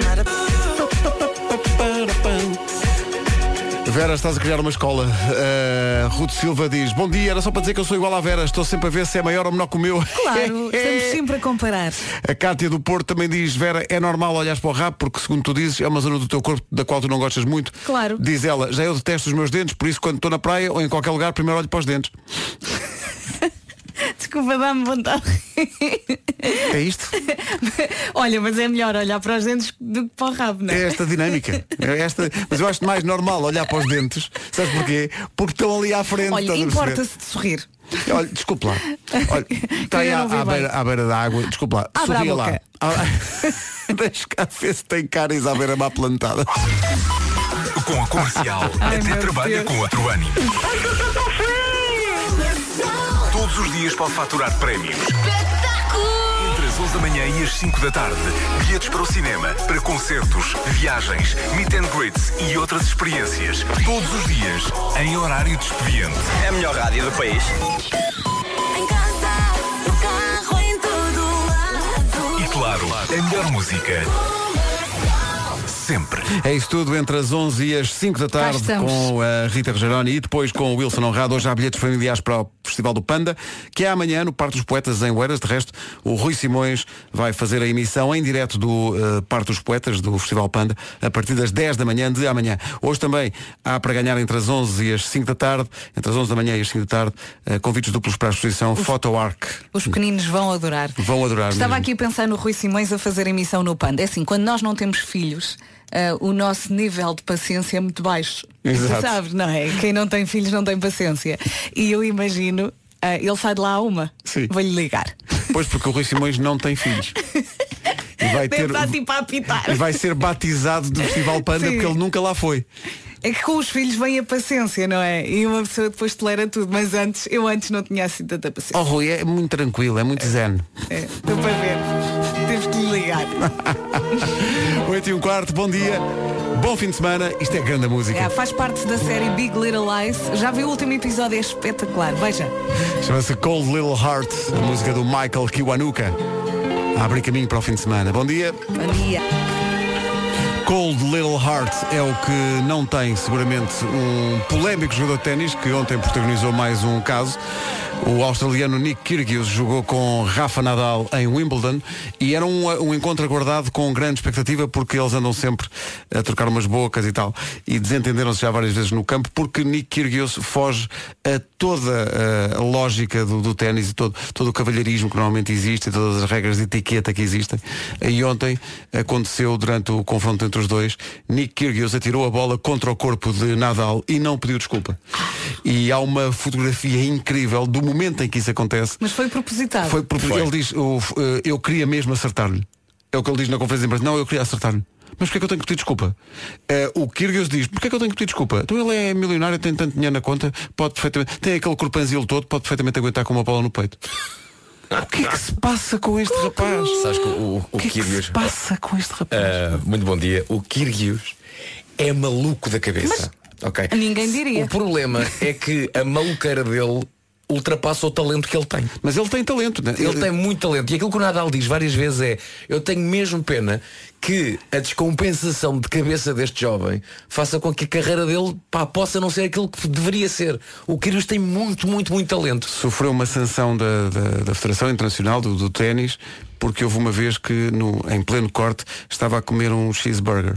[SPEAKER 1] Vera, estás a criar uma escola. Uh, Ruth Silva diz, bom dia, era só para dizer que eu sou igual à Vera, estou sempre a ver se é maior ou menor que o meu.
[SPEAKER 3] Claro, estamos sempre a comparar.
[SPEAKER 1] A Cátia do Porto também diz, Vera, é normal olhares para o rabo, porque segundo tu dizes, é uma zona do teu corpo da qual tu não gostas muito.
[SPEAKER 3] Claro.
[SPEAKER 1] Diz ela, já eu detesto os meus dentes, por isso quando estou na praia ou em qualquer lugar, primeiro olho para os dentes.
[SPEAKER 3] Desculpa, dá-me vontade.
[SPEAKER 1] É isto?
[SPEAKER 3] Olha, mas é melhor olhar para os dentes do que para o rabo, não
[SPEAKER 1] É
[SPEAKER 3] é?
[SPEAKER 1] esta dinâmica. É esta... Mas eu acho mais normal olhar para os dentes. Sabes porquê? Porque estão ali à frente.
[SPEAKER 3] Olha, importa-se de sorrir.
[SPEAKER 1] Olha, desculpe lá. Olha, está aí à, à beira, à beira da água. Desculpe lá.
[SPEAKER 3] Abra
[SPEAKER 1] Sorria lá. Ah, Deixa cá ver se tem caras à beira má plantada.
[SPEAKER 11] Com a comercial,
[SPEAKER 3] Ai,
[SPEAKER 11] até trabalha
[SPEAKER 3] Deus.
[SPEAKER 11] com outro ânimo. Todos os dias pode faturar prémios. Entre as 11 da manhã e as 5 da tarde, bilhetes para o cinema, para concertos, viagens, meet and greets e outras experiências. Todos os dias, em horário de expediente.
[SPEAKER 12] É a melhor rádio do país.
[SPEAKER 8] Em casa, no carro, em todo lado.
[SPEAKER 11] E claro, a melhor música. Sempre.
[SPEAKER 1] É isso tudo entre as 11 e as 5 da tarde com a Rita Rogeroni e depois com o Wilson Honrado. Hoje há bilhetes familiares para o Festival do Panda, que é amanhã no Parque dos Poetas em Oeiras. De resto, o Rui Simões vai fazer a emissão em direto do Parque dos Poetas do Festival Panda a partir das 10 da manhã de amanhã. Hoje também há para ganhar entre as 11 e as 5 da tarde, entre as 11 da manhã e as 5 da tarde, eh, convites duplos para a exposição Photo Arc.
[SPEAKER 3] Os pequeninos vão adorar.
[SPEAKER 1] Vão adorar
[SPEAKER 3] Estava
[SPEAKER 1] mesmo.
[SPEAKER 3] aqui a pensar no Rui Simões a fazer emissão no Panda. É assim, quando nós não temos filhos, ah, o nosso nível de paciência é muito baixo.
[SPEAKER 1] Exato.
[SPEAKER 3] Sabes, não é? Quem não tem filhos não tem paciência. E eu imagino, ah, ele sai de lá a uma.
[SPEAKER 1] Sim.
[SPEAKER 3] Vou-lhe ligar.
[SPEAKER 1] Pois porque o Rui Simões não tem filhos. E vai ter-
[SPEAKER 3] tipo.
[SPEAKER 1] E vai ser batizado do Festival Panda
[SPEAKER 3] Sim.
[SPEAKER 1] porque ele nunca lá foi.
[SPEAKER 3] É que com os filhos vem a paciência, não é? E uma pessoa depois tolera tudo, mas antes, eu antes não tinha assim tanta paciência.
[SPEAKER 1] Oh Rui, é muito tranquilo, é muito zen.
[SPEAKER 3] É, estou para ver. Ligar.
[SPEAKER 1] 8 e um quarto, bom dia. Bom fim de semana, isto é grande música.
[SPEAKER 3] É, faz parte da série Big Little Lies. Já viu o último episódio? É espetacular. Veja.
[SPEAKER 1] Chama-se Cold Little Heart, a música do Michael Kiwanuka. Abre caminho para o fim de semana. Bom dia.
[SPEAKER 3] Bom dia.
[SPEAKER 1] Cold Little Heart é o que não tem seguramente um polémico jogador de ténis que ontem protagonizou mais um caso. O australiano Nick Kyrgios jogou com Rafa Nadal em Wimbledon e era um, um encontro aguardado com grande expectativa porque eles andam sempre a trocar umas bocas e tal e desentenderam-se já várias vezes no campo porque Nick Kyrgios foge a toda uh, a lógica do, do ténis e todo, todo o cavalheirismo que normalmente existe e todas as regras de etiqueta que existem. E ontem aconteceu durante o confronto entre os dois, Nick Kyrgios atirou a bola contra o corpo de Nadal e não pediu desculpa. E há uma fotografia incrível do momento em que isso acontece.
[SPEAKER 3] Mas foi propositado.
[SPEAKER 1] Foi porque ele diz, eu, eh, eu queria mesmo acertar-lhe. É o que ele diz na conferência de imprensa. Não, eu queria acertar-lhe. Mas porquê é que eu tenho que pedir desculpa? Eh, o Kyrgios diz, porquê é que eu tenho que pedir desculpa? Então ele é milionário, tem tanto dinheiro na conta, pode perfeitamente, tem aquele corpanzil todo, pode perfeitamente aguentar com uma bola no peito. O que é que se passa com este rapaz?
[SPEAKER 12] Sabes que o, o,
[SPEAKER 1] O que é que
[SPEAKER 12] Kyrgios.
[SPEAKER 1] se passa com este rapaz?
[SPEAKER 12] Ah, muito bom dia. O Kyrgios é maluco da cabeça. ok?
[SPEAKER 3] Ninguém diria.
[SPEAKER 12] O problema é que a maluqueira dele ultrapassa o talento que ele tem.
[SPEAKER 1] Mas ele tem talento, né?
[SPEAKER 12] Ele tem muito talento. E aquilo que o Nadal diz várias vezes é eu tenho mesmo pena que a descompensação de cabeça deste jovem faça com que a carreira dele pá, possa não ser aquilo que deveria ser. O Kyrgios tem muito, muito, muito talento.
[SPEAKER 1] Sofreu uma sanção da, da, da Federação Internacional do, do Ténis porque houve uma vez que no, em pleno corte estava a comer um cheeseburger.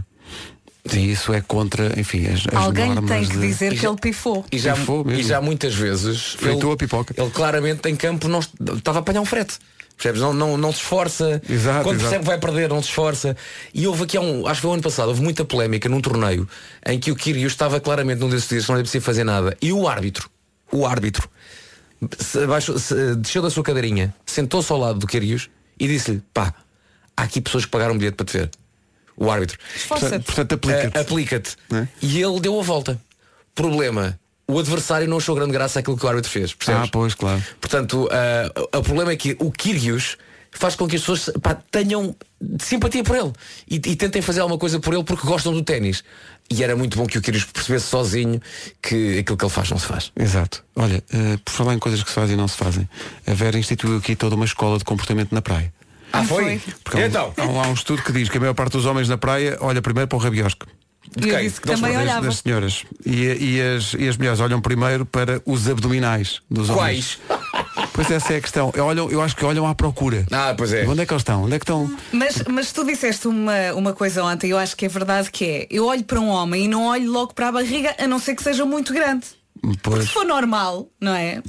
[SPEAKER 1] E isso é contra, enfim, as, as
[SPEAKER 3] Alguém tem que
[SPEAKER 1] de-
[SPEAKER 3] dizer que ele pifou.
[SPEAKER 12] E já,
[SPEAKER 1] Pifou mesmo.
[SPEAKER 12] e já muitas vezes
[SPEAKER 1] Fritou
[SPEAKER 12] ele,
[SPEAKER 1] a pipoca.
[SPEAKER 12] ele claramente em campo não est- estava a apanhar um frete. Percebes? Não, não, não se esforça.
[SPEAKER 1] Exato,
[SPEAKER 12] Quando percebe que vai perder, não se esforça. E houve aqui há um, acho que foi o ano passado, houve muita polémica num torneio em que o Kyrgios estava claramente num desses dias que não era preciso fazer nada. E o árbitro, o árbitro, se abaixou- se- desceu da sua cadeirinha, sentou-se ao lado do Kyrgios e disse-lhe, pá, há aqui pessoas que pagaram um bilhete para te ver. O árbitro.
[SPEAKER 1] Portanto, portanto, aplica-te.
[SPEAKER 12] Eh, aplica-te.
[SPEAKER 1] Né?
[SPEAKER 12] E ele deu a volta. Problema. O adversário não achou grande graça aquilo que o árbitro fez. Percebes?
[SPEAKER 1] Ah, pois, claro.
[SPEAKER 12] Portanto, ah, o problema é que o Kyrgios faz com que as pessoas pá, tenham simpatia por ele e, e tentem fazer alguma coisa por ele porque gostam do ténis. E era muito bom que o Kyrgios percebesse sozinho que aquilo que ele faz não se faz.
[SPEAKER 1] Exato. Olha, eh, por falar em coisas que se fazem e não se fazem, a Vera instituiu aqui toda uma escola de comportamento na praia.
[SPEAKER 12] Ah, foi?
[SPEAKER 1] Porque há um-
[SPEAKER 12] Então?
[SPEAKER 1] há, um, há um estudo que diz que a maior parte dos homens na praia olha primeiro para o rabiosco.
[SPEAKER 3] E eu disse que
[SPEAKER 1] Das-
[SPEAKER 3] também
[SPEAKER 1] das-
[SPEAKER 3] olhava.
[SPEAKER 1] Das senhoras. E, e as, e as mulheres olham primeiro para os abdominais dos homens.
[SPEAKER 12] Quais?
[SPEAKER 1] Pois essa é a questão. Olham, eu acho que olham à procura.
[SPEAKER 12] Ah, pois é.
[SPEAKER 1] Onde é que eles estão? Onde é que estão?
[SPEAKER 3] Mas, mas tu disseste uma, uma coisa ontem, eu acho que é verdade que é. Eu olho para um homem e não olho logo para a barriga, a não ser que seja muito grande.
[SPEAKER 1] Pois.
[SPEAKER 3] Se for normal, não é?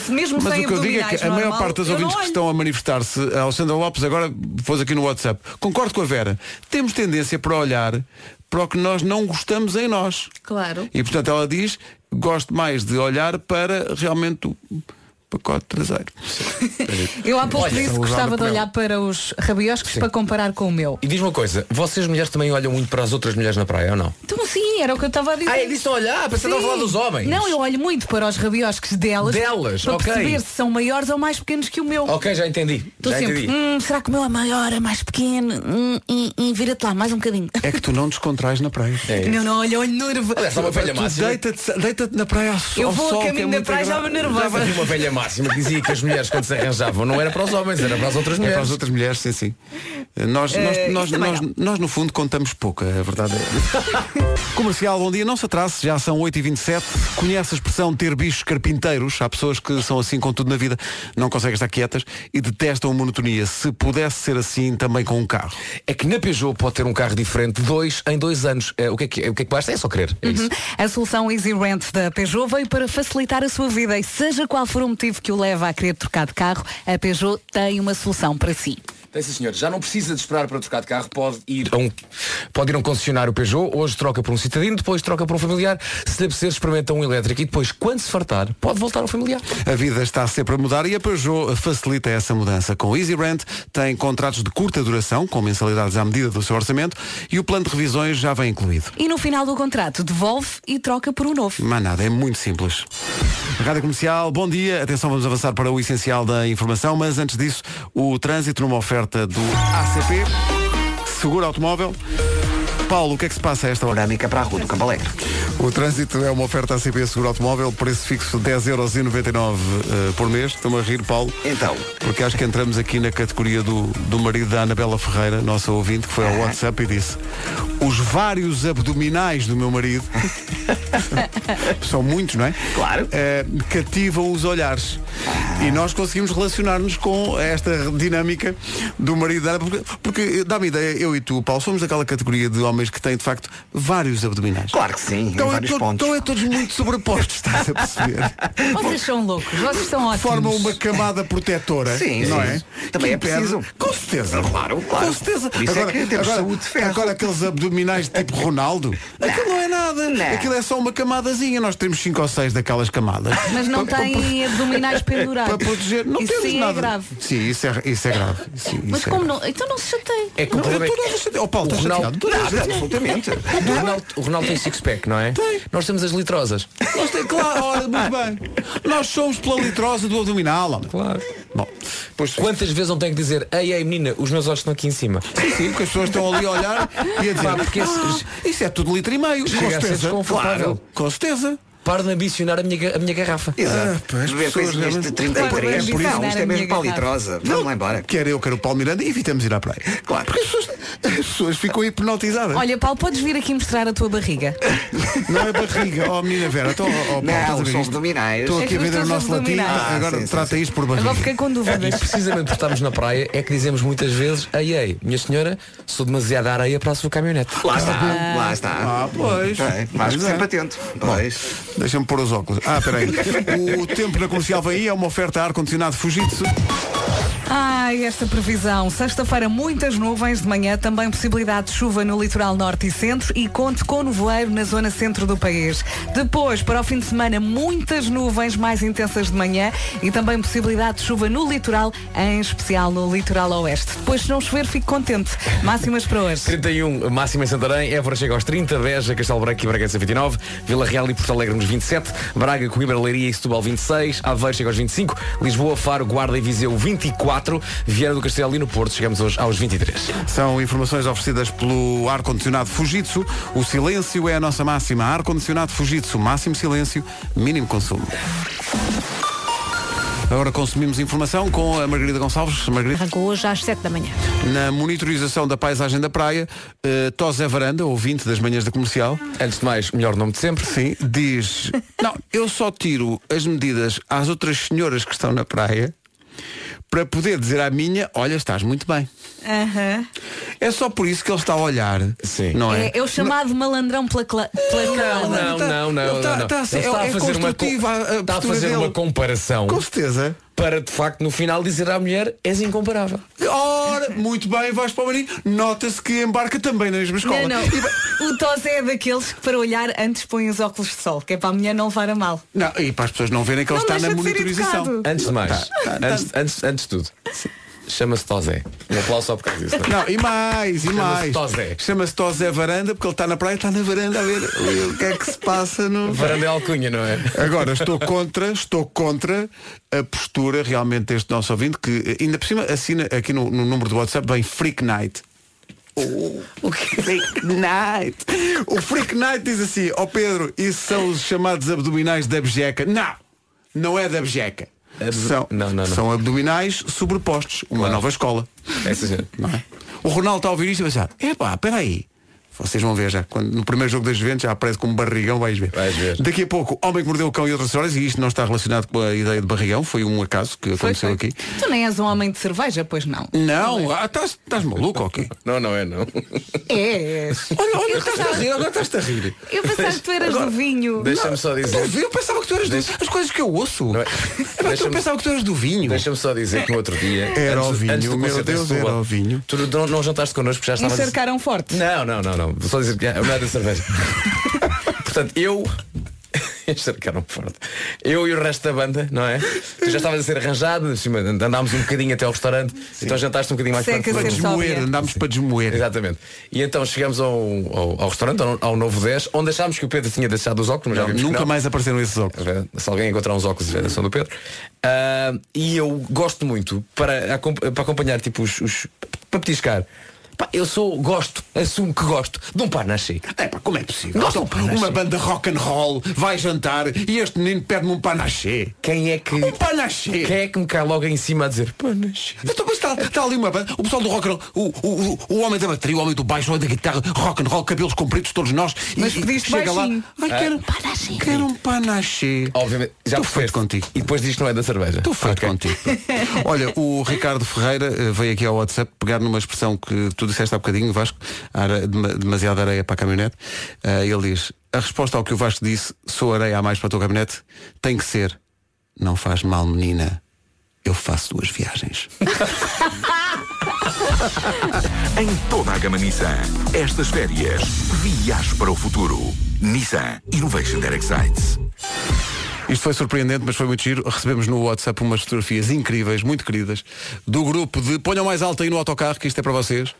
[SPEAKER 3] Se mesmo
[SPEAKER 1] Mas
[SPEAKER 3] sem
[SPEAKER 1] o que eu digo é que a maior parte
[SPEAKER 3] não
[SPEAKER 1] ouvintes que estão a manifestar-se, a Alexandra Lopes agora pôs aqui no WhatsApp, concordo com a Vera, temos tendência para olhar para o que nós não gostamos em nós.
[SPEAKER 3] Claro.
[SPEAKER 1] E portanto ela diz, gosto mais de olhar para realmente o pacote traseiro.
[SPEAKER 3] Eu há pouco disse que gostava de olhar para os rabioscos para comparar com o meu.
[SPEAKER 12] E diz uma coisa, vocês mulheres também olham muito para as outras mulheres na praia ou não?
[SPEAKER 3] Então sim, era o que eu estava a dizer.
[SPEAKER 12] Ah, é disso a olhar, que estava a falar dos homens.
[SPEAKER 3] Não, eu olho muito para os rabioscos delas.
[SPEAKER 12] Delas,
[SPEAKER 3] para
[SPEAKER 12] ok.
[SPEAKER 3] perceber se são maiores ou mais pequenos que o meu.
[SPEAKER 12] Ok, já entendi.
[SPEAKER 3] Estou
[SPEAKER 12] já
[SPEAKER 3] sempre,
[SPEAKER 12] entendi.
[SPEAKER 3] hum, será que o meu é maior, é mais pequeno? Hum, e, e vira-te lá, mais um bocadinho.
[SPEAKER 1] É que tu não descontrais na praia.
[SPEAKER 3] Não, não, olha, olho nervo.
[SPEAKER 1] Deita-te deita na praia ao, sol-
[SPEAKER 3] Eu
[SPEAKER 1] ao
[SPEAKER 3] vou a
[SPEAKER 1] sol, que é
[SPEAKER 3] caminho da praia, já me.
[SPEAKER 12] Havia uma velha máxima que dizia que as mulheres quando se arranjavam não era para os homens, era para as outras
[SPEAKER 1] É para
[SPEAKER 12] mulheres.
[SPEAKER 1] as outras mulheres, sim, sim. Nós,
[SPEAKER 3] Eh,
[SPEAKER 1] nós, nós, nós, nós, no fundo, contamos pouco, a verdade é. Comercial, bom dia, não se atrase, já são 8h27. Conhece a expressão ter bichos carpinteiros? Há pessoas que são assim com tudo na vida, não conseguem estar quietas e detestam a monotonia. Se pudesse ser assim também com um carro.
[SPEAKER 12] É que na Peugeot pode ter um carro diferente dois em dois anos. É, o, que é que, o que é que basta? É só querer. É isso.
[SPEAKER 3] A solução Easy Rent da Peugeot veio para facilitar a sua vida e seja qual for o motivo que o leva a querer trocar de carro, a Peugeot tem uma solução para si.
[SPEAKER 12] Tem sim senhor, já não precisa de esperar para trocar de carro, pode ir a um, pode ir a um concessionário Peugeot, hoje troca por um citadino, depois troca por um familiar, se lhe apetecer experimenta um elétrico e depois, quando se fartar, pode voltar ao familiar.
[SPEAKER 1] A vida está sempre a mudar e a Peugeot facilita essa mudança. Com Easy Rent tem contratos de curta duração, com mensalidades à medida do seu orçamento e o plano de revisões já vem incluído.
[SPEAKER 3] E no final do contrato, devolve e troca por um novo.
[SPEAKER 1] Mas nada, é muito simples. Rádio Comercial, bom dia. Atenção, vamos avançar para o essencial da informação, mas antes disso, o trânsito numa oferta do ACP, Seguro Automóvel. Paulo, o que é que se passa a esta hora?
[SPEAKER 2] Dinâmica para a rua do Campo Alegre.
[SPEAKER 1] O trânsito é uma oferta ACP Seguro Automóvel, preço fixo 10,99€ uh, por mês. Estou-me a rir, Paulo.
[SPEAKER 2] Então.
[SPEAKER 1] Porque acho que entramos aqui na categoria do, do marido da Anabela Ferreira, nossa ouvinte, que foi ao WhatsApp e disse os vários abdominais do meu marido são muitos, não é?
[SPEAKER 2] Claro.
[SPEAKER 1] Uh, cativam os olhares. E nós conseguimos relacionar-nos com esta dinâmica do marido da Ana, porque, porque dá-me ideia, eu e tu, Paulo, somos daquela categoria de homens que têm, de facto, vários abdominais.
[SPEAKER 2] Claro que sim,
[SPEAKER 1] Então
[SPEAKER 2] em
[SPEAKER 1] é,
[SPEAKER 2] vários
[SPEAKER 1] to-
[SPEAKER 2] pontos.
[SPEAKER 1] então é todos muito sobrepostos, estás a perceber?
[SPEAKER 3] Vocês são loucos, vocês são ótimos.
[SPEAKER 1] Formam uma camada protetora,
[SPEAKER 2] Sim,
[SPEAKER 1] não
[SPEAKER 2] sim.
[SPEAKER 1] é?
[SPEAKER 2] Também
[SPEAKER 1] Que
[SPEAKER 2] é preciso.
[SPEAKER 1] impede- Com certeza.
[SPEAKER 2] Claro, claro.
[SPEAKER 1] Com certeza.
[SPEAKER 2] Por isso é que temos saúde de ferro.
[SPEAKER 1] agora aqueles abdominais tipo Ronaldo, aquilo não é nada.
[SPEAKER 2] Não.
[SPEAKER 1] Aquilo é só uma camadazinha. Nós temos cinco ou seis daquelas camadas.
[SPEAKER 3] Mas não têm abdominais pendurados.
[SPEAKER 1] Para proteger, não
[SPEAKER 3] Isso
[SPEAKER 1] temos
[SPEAKER 3] sim
[SPEAKER 1] nada.
[SPEAKER 3] é grave.
[SPEAKER 1] Sim, isso é, isso é grave. Sim,
[SPEAKER 3] Mas
[SPEAKER 1] é
[SPEAKER 3] como
[SPEAKER 1] grave.
[SPEAKER 3] não? Então não se chateie.
[SPEAKER 12] É que o
[SPEAKER 1] Não, eu
[SPEAKER 12] é.
[SPEAKER 1] Oh,
[SPEAKER 12] Ronaldo-
[SPEAKER 1] chateado? Tô nada
[SPEAKER 2] Nada, absolutamente.
[SPEAKER 12] o Ronaldo, o Ronaldo tem six-pack, não é? Nós temos as litrosas.
[SPEAKER 1] Nós temos, claro, ora, muito bem. Nós somos pela litrosa do abdominal. homem.
[SPEAKER 12] Claro.
[SPEAKER 1] Bom, pois
[SPEAKER 12] Quantas vezes não tenho que dizer, ei, ei, menina, os meus olhos estão aqui em cima?
[SPEAKER 1] Sim, sim, porque as pessoas estão ali a olhar e a dizer
[SPEAKER 12] Pá, porque esse-
[SPEAKER 1] "Ah, isso é tudo litro e meio. Com
[SPEAKER 12] Chega a ser
[SPEAKER 1] certeza.
[SPEAKER 12] desconfortável.
[SPEAKER 1] Claro, com certeza.
[SPEAKER 12] Para de ambicionar a minha, a minha garrafa.
[SPEAKER 2] Exato.
[SPEAKER 1] Ah,
[SPEAKER 2] Beber coisinhas de
[SPEAKER 1] realmente-
[SPEAKER 2] 33.
[SPEAKER 3] É por isso.
[SPEAKER 2] Não, isto é mesmo para a litrosa. Vamos lá embora.
[SPEAKER 1] Quer eu, quer o Paulo Miranda e evitamos ir à praia.
[SPEAKER 2] Claro.
[SPEAKER 1] Porque as pessoas, as pessoas ficam hipnotizadas.
[SPEAKER 3] Olha, Paulo, podes vir aqui mostrar a tua barriga.
[SPEAKER 1] Não é barriga, oh menina Vera. Então, oh, Paulo,
[SPEAKER 2] Não, abdominais.
[SPEAKER 1] Estou
[SPEAKER 3] É
[SPEAKER 1] aqui a vender o nosso latim.
[SPEAKER 2] Ah,
[SPEAKER 1] agora
[SPEAKER 2] sim, sim,
[SPEAKER 1] trata
[SPEAKER 2] sim.
[SPEAKER 1] isto por
[SPEAKER 3] Agora
[SPEAKER 1] barriga.
[SPEAKER 3] fiquei com
[SPEAKER 12] E
[SPEAKER 3] dúvidas.
[SPEAKER 12] precisamente por estarmos na praia é que dizemos muitas vezes, ei, ei, minha senhora, sou demasiada areia para a sua caminhonete.
[SPEAKER 2] Lá está, lá está.
[SPEAKER 1] Ah, pois.
[SPEAKER 2] É,
[SPEAKER 1] é.
[SPEAKER 2] sempre atento. Pois.
[SPEAKER 1] Deixa-me pôr os óculos. Ah, peraí. O tempo na comercial vem aí, é uma oferta a ar-condicionado Fujitsu.
[SPEAKER 3] Ai, esta previsão. Sexta-feira, muitas nuvens de manhã, também possibilidade de chuva no litoral norte e centro e conte com nevoeiro na zona centro do país. Depois, para o fim de semana, muitas nuvens mais intensas de manhã e também possibilidade de chuva no litoral, em especial no litoral oeste. Depois, se não chover, fique contente. Máximas para hoje.
[SPEAKER 12] 31, máxima em Santarém, Évora chega aos 30, Beja, Castelo Branco e Bragança 29, Vila Real e Porto Alegre nos 27, Braga, Coimbra, Leiria e Setúbal 26, Aveiro chega aos 25, Lisboa, Faro, Guarda e Viseu 24, Vieira do Castelo e no Porto chegamos hoje aos 23.
[SPEAKER 1] São informações oferecidas pelo ar-condicionado Fujitsu. O silêncio é a nossa máxima. Ar-condicionado Fujitsu. Máximo silêncio, mínimo consumo. Agora consumimos informação com a Margarida Gonçalves. Margarida.
[SPEAKER 7] Arrancou hoje às 7 da manhã.
[SPEAKER 1] Na monitorização da paisagem da praia, uh, Tosé Varanda, ouvinte das manhãs da comercial.
[SPEAKER 12] Antes de mais, melhor nome de sempre.
[SPEAKER 1] Sim, diz: Não, eu só tiro as medidas às outras senhoras que estão na praia para poder dizer à minha, olha, estás muito bem.
[SPEAKER 3] Aham.
[SPEAKER 1] É só por isso que ele está a olhar.
[SPEAKER 12] Sim.
[SPEAKER 1] Não é?
[SPEAKER 3] É, é o chamado malandrão pela, cla-.
[SPEAKER 12] Não, não, não,
[SPEAKER 1] Ele tá-
[SPEAKER 12] não, não.
[SPEAKER 1] tá a ser-
[SPEAKER 12] Ele está
[SPEAKER 1] é
[SPEAKER 12] a fazer uma, está a fazer uma comparação
[SPEAKER 1] Com certeza.
[SPEAKER 12] para de facto no final dizer à mulher és incomparável.
[SPEAKER 1] Ora, muito bem, vais para o marinho. Nota-se que embarca também na mesma escola.
[SPEAKER 3] Não, não. O Tosé é daqueles que para olhar antes põe os óculos de sol, que é para a mulher não levar a mal.
[SPEAKER 1] Não, e para as pessoas não verem que ele está na monitorização.
[SPEAKER 12] Antes de mais,
[SPEAKER 1] Tá, tá, tá.
[SPEAKER 12] antes, antes, antes de tudo, chama-se Tosé. Um aplauso só por causa disso. não é?
[SPEAKER 1] Não, e mais, e mais.
[SPEAKER 12] Tosé.
[SPEAKER 1] Chama-se Tosé Varanda, porque ele está na praia, está na varanda a ver o que é que se passa no.
[SPEAKER 12] Varanda é alcunha, não é?
[SPEAKER 1] Agora, estou contra, estou contra a postura realmente deste nosso ouvinte, que eh, ainda por cima assina aqui no, no número do WhatsApp vem Freak Night. O que Freak Night? O Freak Night diz assim, ó Pedro, isso são os chamados abdominais da bejeca. Não, não é da bejeca.
[SPEAKER 12] Abdo-
[SPEAKER 1] São,
[SPEAKER 12] Não, não, não.
[SPEAKER 1] são abdominais sobrepostos. Uma
[SPEAKER 12] Claro.
[SPEAKER 1] nova escola.
[SPEAKER 12] É,
[SPEAKER 1] é? O Ronaldo está a ouvir isto e vai pensar, epá, peraí, Vocês vão ver já. Quando, no primeiro jogo das Juventus já aparece como barrigão, vais ver.
[SPEAKER 12] Vais ver.
[SPEAKER 1] Daqui a pouco, Homem que Mordeu o Cão e outras histórias, e isto não está relacionado com a ideia de barrigão, foi um acaso que
[SPEAKER 3] Foi,
[SPEAKER 1] aconteceu
[SPEAKER 3] foi.
[SPEAKER 1] aqui.
[SPEAKER 3] Tu nem és um homem de cerveja, pois não.
[SPEAKER 1] Não, ah, estás estás maluco ok?
[SPEAKER 12] Não, não é não.
[SPEAKER 3] É.
[SPEAKER 1] Olha, olha, estás a rir, agora estás a rir.
[SPEAKER 3] Eu pensava que tu eras
[SPEAKER 12] Agora,
[SPEAKER 3] do vinho.
[SPEAKER 12] Deixa-me só dizer.
[SPEAKER 1] Eu pensava que tu eras do... as coisas que eu ouço.
[SPEAKER 12] Não é?
[SPEAKER 1] Eu pensava que tu eras do vinho.
[SPEAKER 12] Deixa-me só dizer que no outro dia.
[SPEAKER 1] Era
[SPEAKER 12] antes,
[SPEAKER 1] o vinho,
[SPEAKER 12] antes do
[SPEAKER 1] meu Deus, era o vinho.
[SPEAKER 12] Tu não, não jantaste connosco porque já
[SPEAKER 3] Me
[SPEAKER 12] estavas.
[SPEAKER 3] cercaram forte.
[SPEAKER 12] Não, não, não, não. Vou só dizer que é nada de cerveja. Portanto, eu. Eles cercaram forte. Eu e o resto da banda, não é? Tu já estavas a ser arranjado, cima, andámos um bocadinho até ao restaurante, então jantaste um bocadinho mais
[SPEAKER 3] Seca ser
[SPEAKER 1] Desmoer, andámos para desmoer.
[SPEAKER 12] Exatamente. E então chegamos ao, ao, ao restaurante, ao, ao Novo 10, onde achámos que o Pedro tinha deixado os óculos, mas já
[SPEAKER 1] Não, nunca mais apareceram esses óculos.
[SPEAKER 12] Se alguém encontrar uns óculos, já são do Pedro. Ah, e eu gosto muito para, para acompanhar tipo os, os- para petiscar. Pá, eu sou, gosto, assumo que gosto de um panache.
[SPEAKER 1] É pá, como é possível?
[SPEAKER 12] Gosto
[SPEAKER 1] Então,
[SPEAKER 12] um panache.
[SPEAKER 1] uma banda rock and roll vai jantar e este menino pede-me um panache.
[SPEAKER 12] Quem é que.
[SPEAKER 1] Um panache.
[SPEAKER 12] Quem é que me cai logo em cima a dizer panache?
[SPEAKER 1] Então, mas está, está ali uma banda, o pessoal do rock and roll, o, o, o, o homem da bateria, o homem do baixo, o homem da guitarra, rock and roll, cabelos compridos, todos nós.
[SPEAKER 3] Mas
[SPEAKER 1] e,
[SPEAKER 3] pediste
[SPEAKER 1] chega lá. Ai, quero, quero um panache.
[SPEAKER 12] Obviamente, já
[SPEAKER 1] Estou feito contigo.
[SPEAKER 12] E depois diz que não é da cerveja.
[SPEAKER 1] Estou feito
[SPEAKER 12] Ok.
[SPEAKER 1] contigo. Olha, o Ricardo Ferreira eh, veio aqui ao WhatsApp pegar numa expressão que tu disseste há bocadinho, Vasco, demasiada areia para a caminhonete. Eh, ele diz, a resposta ao que o Vasco disse, sou areia a mais para a tua caminhonete, tem que ser, não faz mal menina, eu faço duas viagens.
[SPEAKER 11] Em toda a gama Nissan, estas férias, viaje para o futuro. Nissan Innovation That Excites.
[SPEAKER 1] Isto foi surpreendente, mas foi muito giro. Recebemos no WhatsApp umas fotografias incríveis, muito queridas, do grupo de. Ponham mais alto aí no autocarro, que isto é para vocês.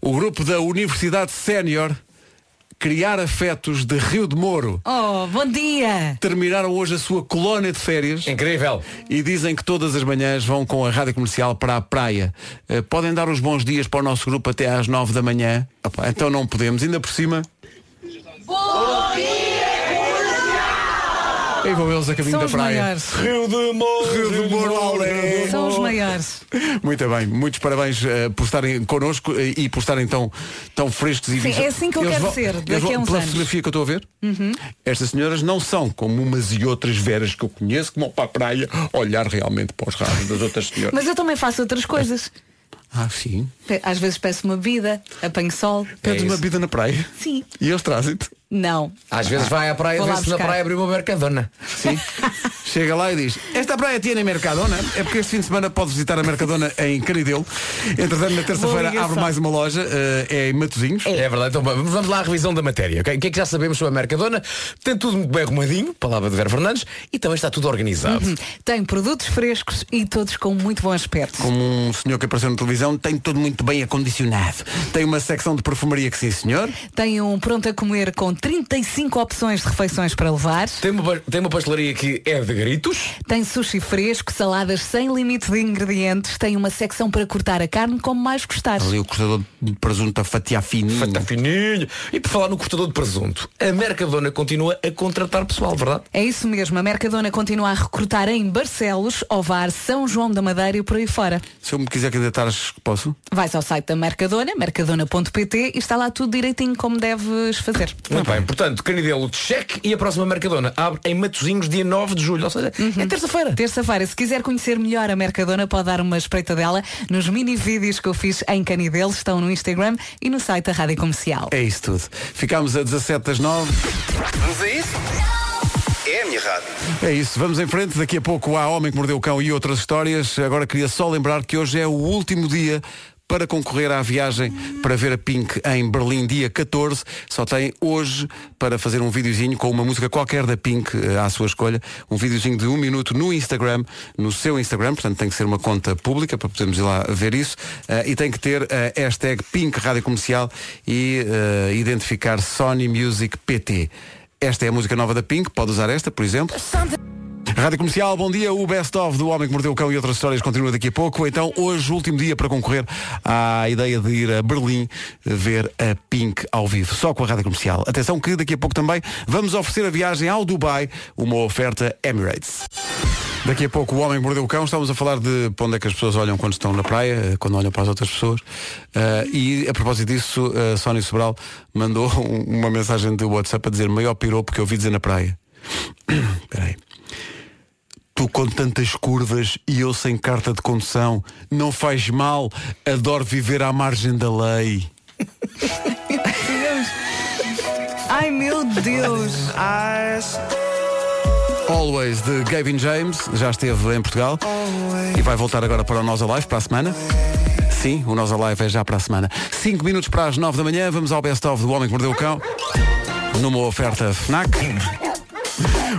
[SPEAKER 1] O grupo da Universidade Sénior Criar Afetos de Rio de Moro.
[SPEAKER 3] Oh, bom dia!
[SPEAKER 1] Terminaram hoje a sua colónia de férias.
[SPEAKER 12] Incrível.
[SPEAKER 1] E dizem que todas as manhãs vão com a rádio comercial para a praia. Eh, podem dar os bons dias para o nosso grupo até às nove da manhã? Opa, então não podemos. Ainda por cima. Aí vão eles a caminho
[SPEAKER 3] São
[SPEAKER 1] da
[SPEAKER 3] os
[SPEAKER 1] praia.
[SPEAKER 3] maiores.
[SPEAKER 1] Rio de Moro, Rio de Moro.
[SPEAKER 3] São os maiores.
[SPEAKER 1] Muito bem, muitos parabéns eh, por estarem connosco eh, e por estarem tão, tão frescos e
[SPEAKER 3] Sim,
[SPEAKER 1] vivos.
[SPEAKER 3] é assim que eu
[SPEAKER 1] Eles
[SPEAKER 3] quero
[SPEAKER 1] vão-
[SPEAKER 3] ser, daqui a
[SPEAKER 1] vão-
[SPEAKER 3] uns
[SPEAKER 1] Pela
[SPEAKER 3] anos.
[SPEAKER 1] fotografia que eu estou a ver,
[SPEAKER 3] Uhum.
[SPEAKER 1] estas senhoras não são como umas e outras veras que eu conheço que vão para a praia olhar realmente para os ramos das outras senhoras.
[SPEAKER 3] Mas eu também faço outras coisas.
[SPEAKER 1] Ah, sim.
[SPEAKER 3] Às vezes peço uma bebida, apanho sol.
[SPEAKER 1] Pedes uma vida na praia
[SPEAKER 3] Sim.
[SPEAKER 1] e eles trazem-te.
[SPEAKER 3] Não.
[SPEAKER 12] Às vezes vai à praia, vê-se na praia abrir uma mercadona.
[SPEAKER 1] Sim. Chega lá e diz, esta praia tinha Mercadona, é porque este fim de semana pode visitar a Mercadona em Canidelo. Entretanto, na terça-feira abre mais uma loja, eh, é em Matosinhos.
[SPEAKER 12] É verdade, então vamos vamos lá à revisão da matéria. ok? O que é que já sabemos sobre a Mercadona? Tem tudo muito bem arrumadinho, palavra de Vera Fernandes, e também está tudo organizado.
[SPEAKER 3] Uhum. Tem produtos frescos e todos com muito bom aspecto.
[SPEAKER 1] Como um senhor que apareceu na televisão, tem tudo muito bem acondicionado. Tem uma secção de perfumaria que sim, senhor.
[SPEAKER 3] Tem um pronto a comer com 35 opções de refeições para levar.
[SPEAKER 12] Tem uma, tem uma pastelaria que é de gritos.
[SPEAKER 3] Tem sushi fresco, saladas sem limite de ingredientes. Tem uma secção para cortar a carne como mais gostar.
[SPEAKER 1] Ali o cortador de presunto a fatiar fininho.
[SPEAKER 12] Fata fininho. E por falar no cortador de presunto, a Mercadona continua a contratar pessoal, verdade?
[SPEAKER 3] É isso mesmo. A Mercadona continua a recrutar em Barcelos, Ovar, São João da Madeira e por aí fora.
[SPEAKER 1] Se eu me quiser candidatar, posso.
[SPEAKER 3] Vais ao site da Mercadona, mercadona.pt e está lá tudo direitinho como deves fazer.
[SPEAKER 12] Muito bem, portanto, Canidelo cheque e a próxima Mercadona abre em Matosinhos dia 9 de julho, ou seja, é terça-feira.
[SPEAKER 3] Terça-feira. Se quiser conhecer melhor a Mercadona, pode dar uma espreita dela nos mini vídeos que eu fiz em Canidelo. Estão no Instagram e no site da Rádio Comercial.
[SPEAKER 1] É isso tudo. Ficámos a 17 das 9.
[SPEAKER 13] Vamos a isso? É a minha rádio.
[SPEAKER 1] É isso, vamos em frente. Daqui a pouco há Homem que Mordeu o Cão e outras histórias. Agora queria só lembrar que hoje é o último dia para concorrer à viagem para ver a Pink em Berlim, dia 14. Só tem hoje para fazer um videozinho com uma música qualquer da Pink eh, à sua escolha. Um videozinho de um minuto no Instagram, no seu Instagram, portanto tem que ser uma conta pública para podermos ir lá ver isso. Eh, e tem que ter a hashtag Pink Rádio Comercial e eh, identificar Sony Music PT. Esta é a música nova da Pink, pode usar esta, por exemplo. Rádio Comercial, bom dia. O Best of do Homem que Mordeu o Cão e outras histórias continua daqui a pouco. Então, hoje, último dia para concorrer à ideia de ir a Berlim ver a Pink ao vivo, só com a Rádio Comercial. Atenção que daqui a pouco também vamos oferecer a viagem ao Dubai, uma oferta Emirates. Daqui a pouco o Homem que Mordeu o Cão, estamos a falar de para onde é que as pessoas olham quando estão na praia, quando olham para as outras pessoas. Ah, e a propósito disso, a Sónia Sobral mandou um- uma mensagem de WhatsApp a dizer maior piropo que eu ouvi dizer na praia. Espera aí. Tu com tantas curvas e eu sem carta de condução, não faz mal, adoro viver à margem da lei.
[SPEAKER 3] Ai meu Deus!
[SPEAKER 1] Always de Gavin James, já esteve em Portugal e vai voltar agora para o Nós Alive para a semana. Sim, o Nós Alive é já para a semana. 5 minutos para as 9 da manhã, vamos ao Best of do Homem que Mordeu o Cão, numa oferta FNAC.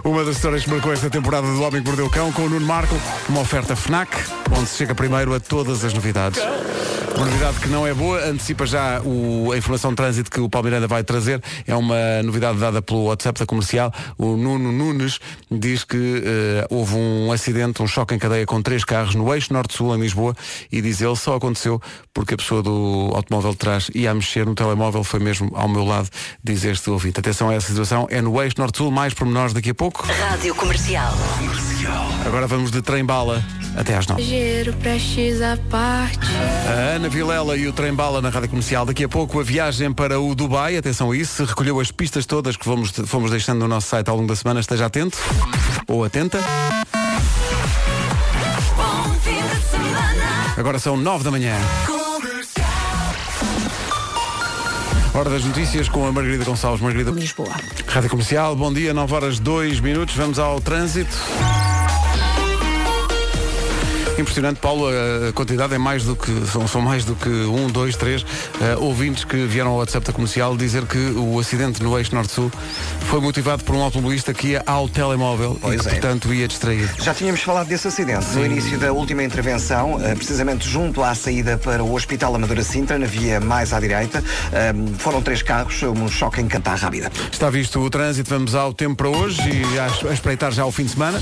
[SPEAKER 1] Uma das histórias que marcou esta temporada do Homem que Mordeu Cão com o Nuno Marco, uma oferta FNAC, onde se chega primeiro a todas as novidades. Uma novidade que não é boa, antecipa já o- a informação de trânsito que o Paulo Miranda vai trazer. É uma novidade dada pelo WhatsApp da comercial. O Nuno Nunes diz que eh, houve um acidente, um choque em cadeia com três carros no eixo norte-sul em Lisboa e diz ele só aconteceu porque a pessoa do automóvel de trás ia a mexer no telemóvel, foi mesmo ao meu lado, diz este ouvinte. Atenção a essa situação, é no eixo norte-sul, mais pormenores daqui a pouco.
[SPEAKER 4] Rádio Comercial.
[SPEAKER 1] Agora vamos de trem-bala até às nove. A Ana Vilela e o Trem Bala na Rádio Comercial. Daqui a pouco a viagem para o Dubai. Atenção a isso. Recolheu as pistas todas que fomos, fomos deixando no nosso site ao longo da semana. Esteja atento. Ou atenta. Agora são nove da manhã. Hora das notícias com a Margarida Gonçalves. Margarida
[SPEAKER 7] Lisboa.
[SPEAKER 1] Rádio Comercial, bom dia, 9 horas 2 minutos. Vamos ao trânsito. Impressionante, Paulo, a quantidade é mais do que, são, são mais do que um, dois, três eh, ouvintes que vieram ao WhatsApp da comercial dizer que o acidente no eixo norte-sul foi motivado por um automobilista que ia ao telemóvel e que, portanto, ia distrair.
[SPEAKER 2] Já tínhamos falado desse acidente no início da última intervenção, eh, precisamente junto à saída para o Hospital Amadora Sintra, na via mais à direita. Eh, Foram três carros, um choque em cantar rápida.
[SPEAKER 1] Está visto o trânsito, vamos ao tempo para hoje e a espreitar já o fim de semana.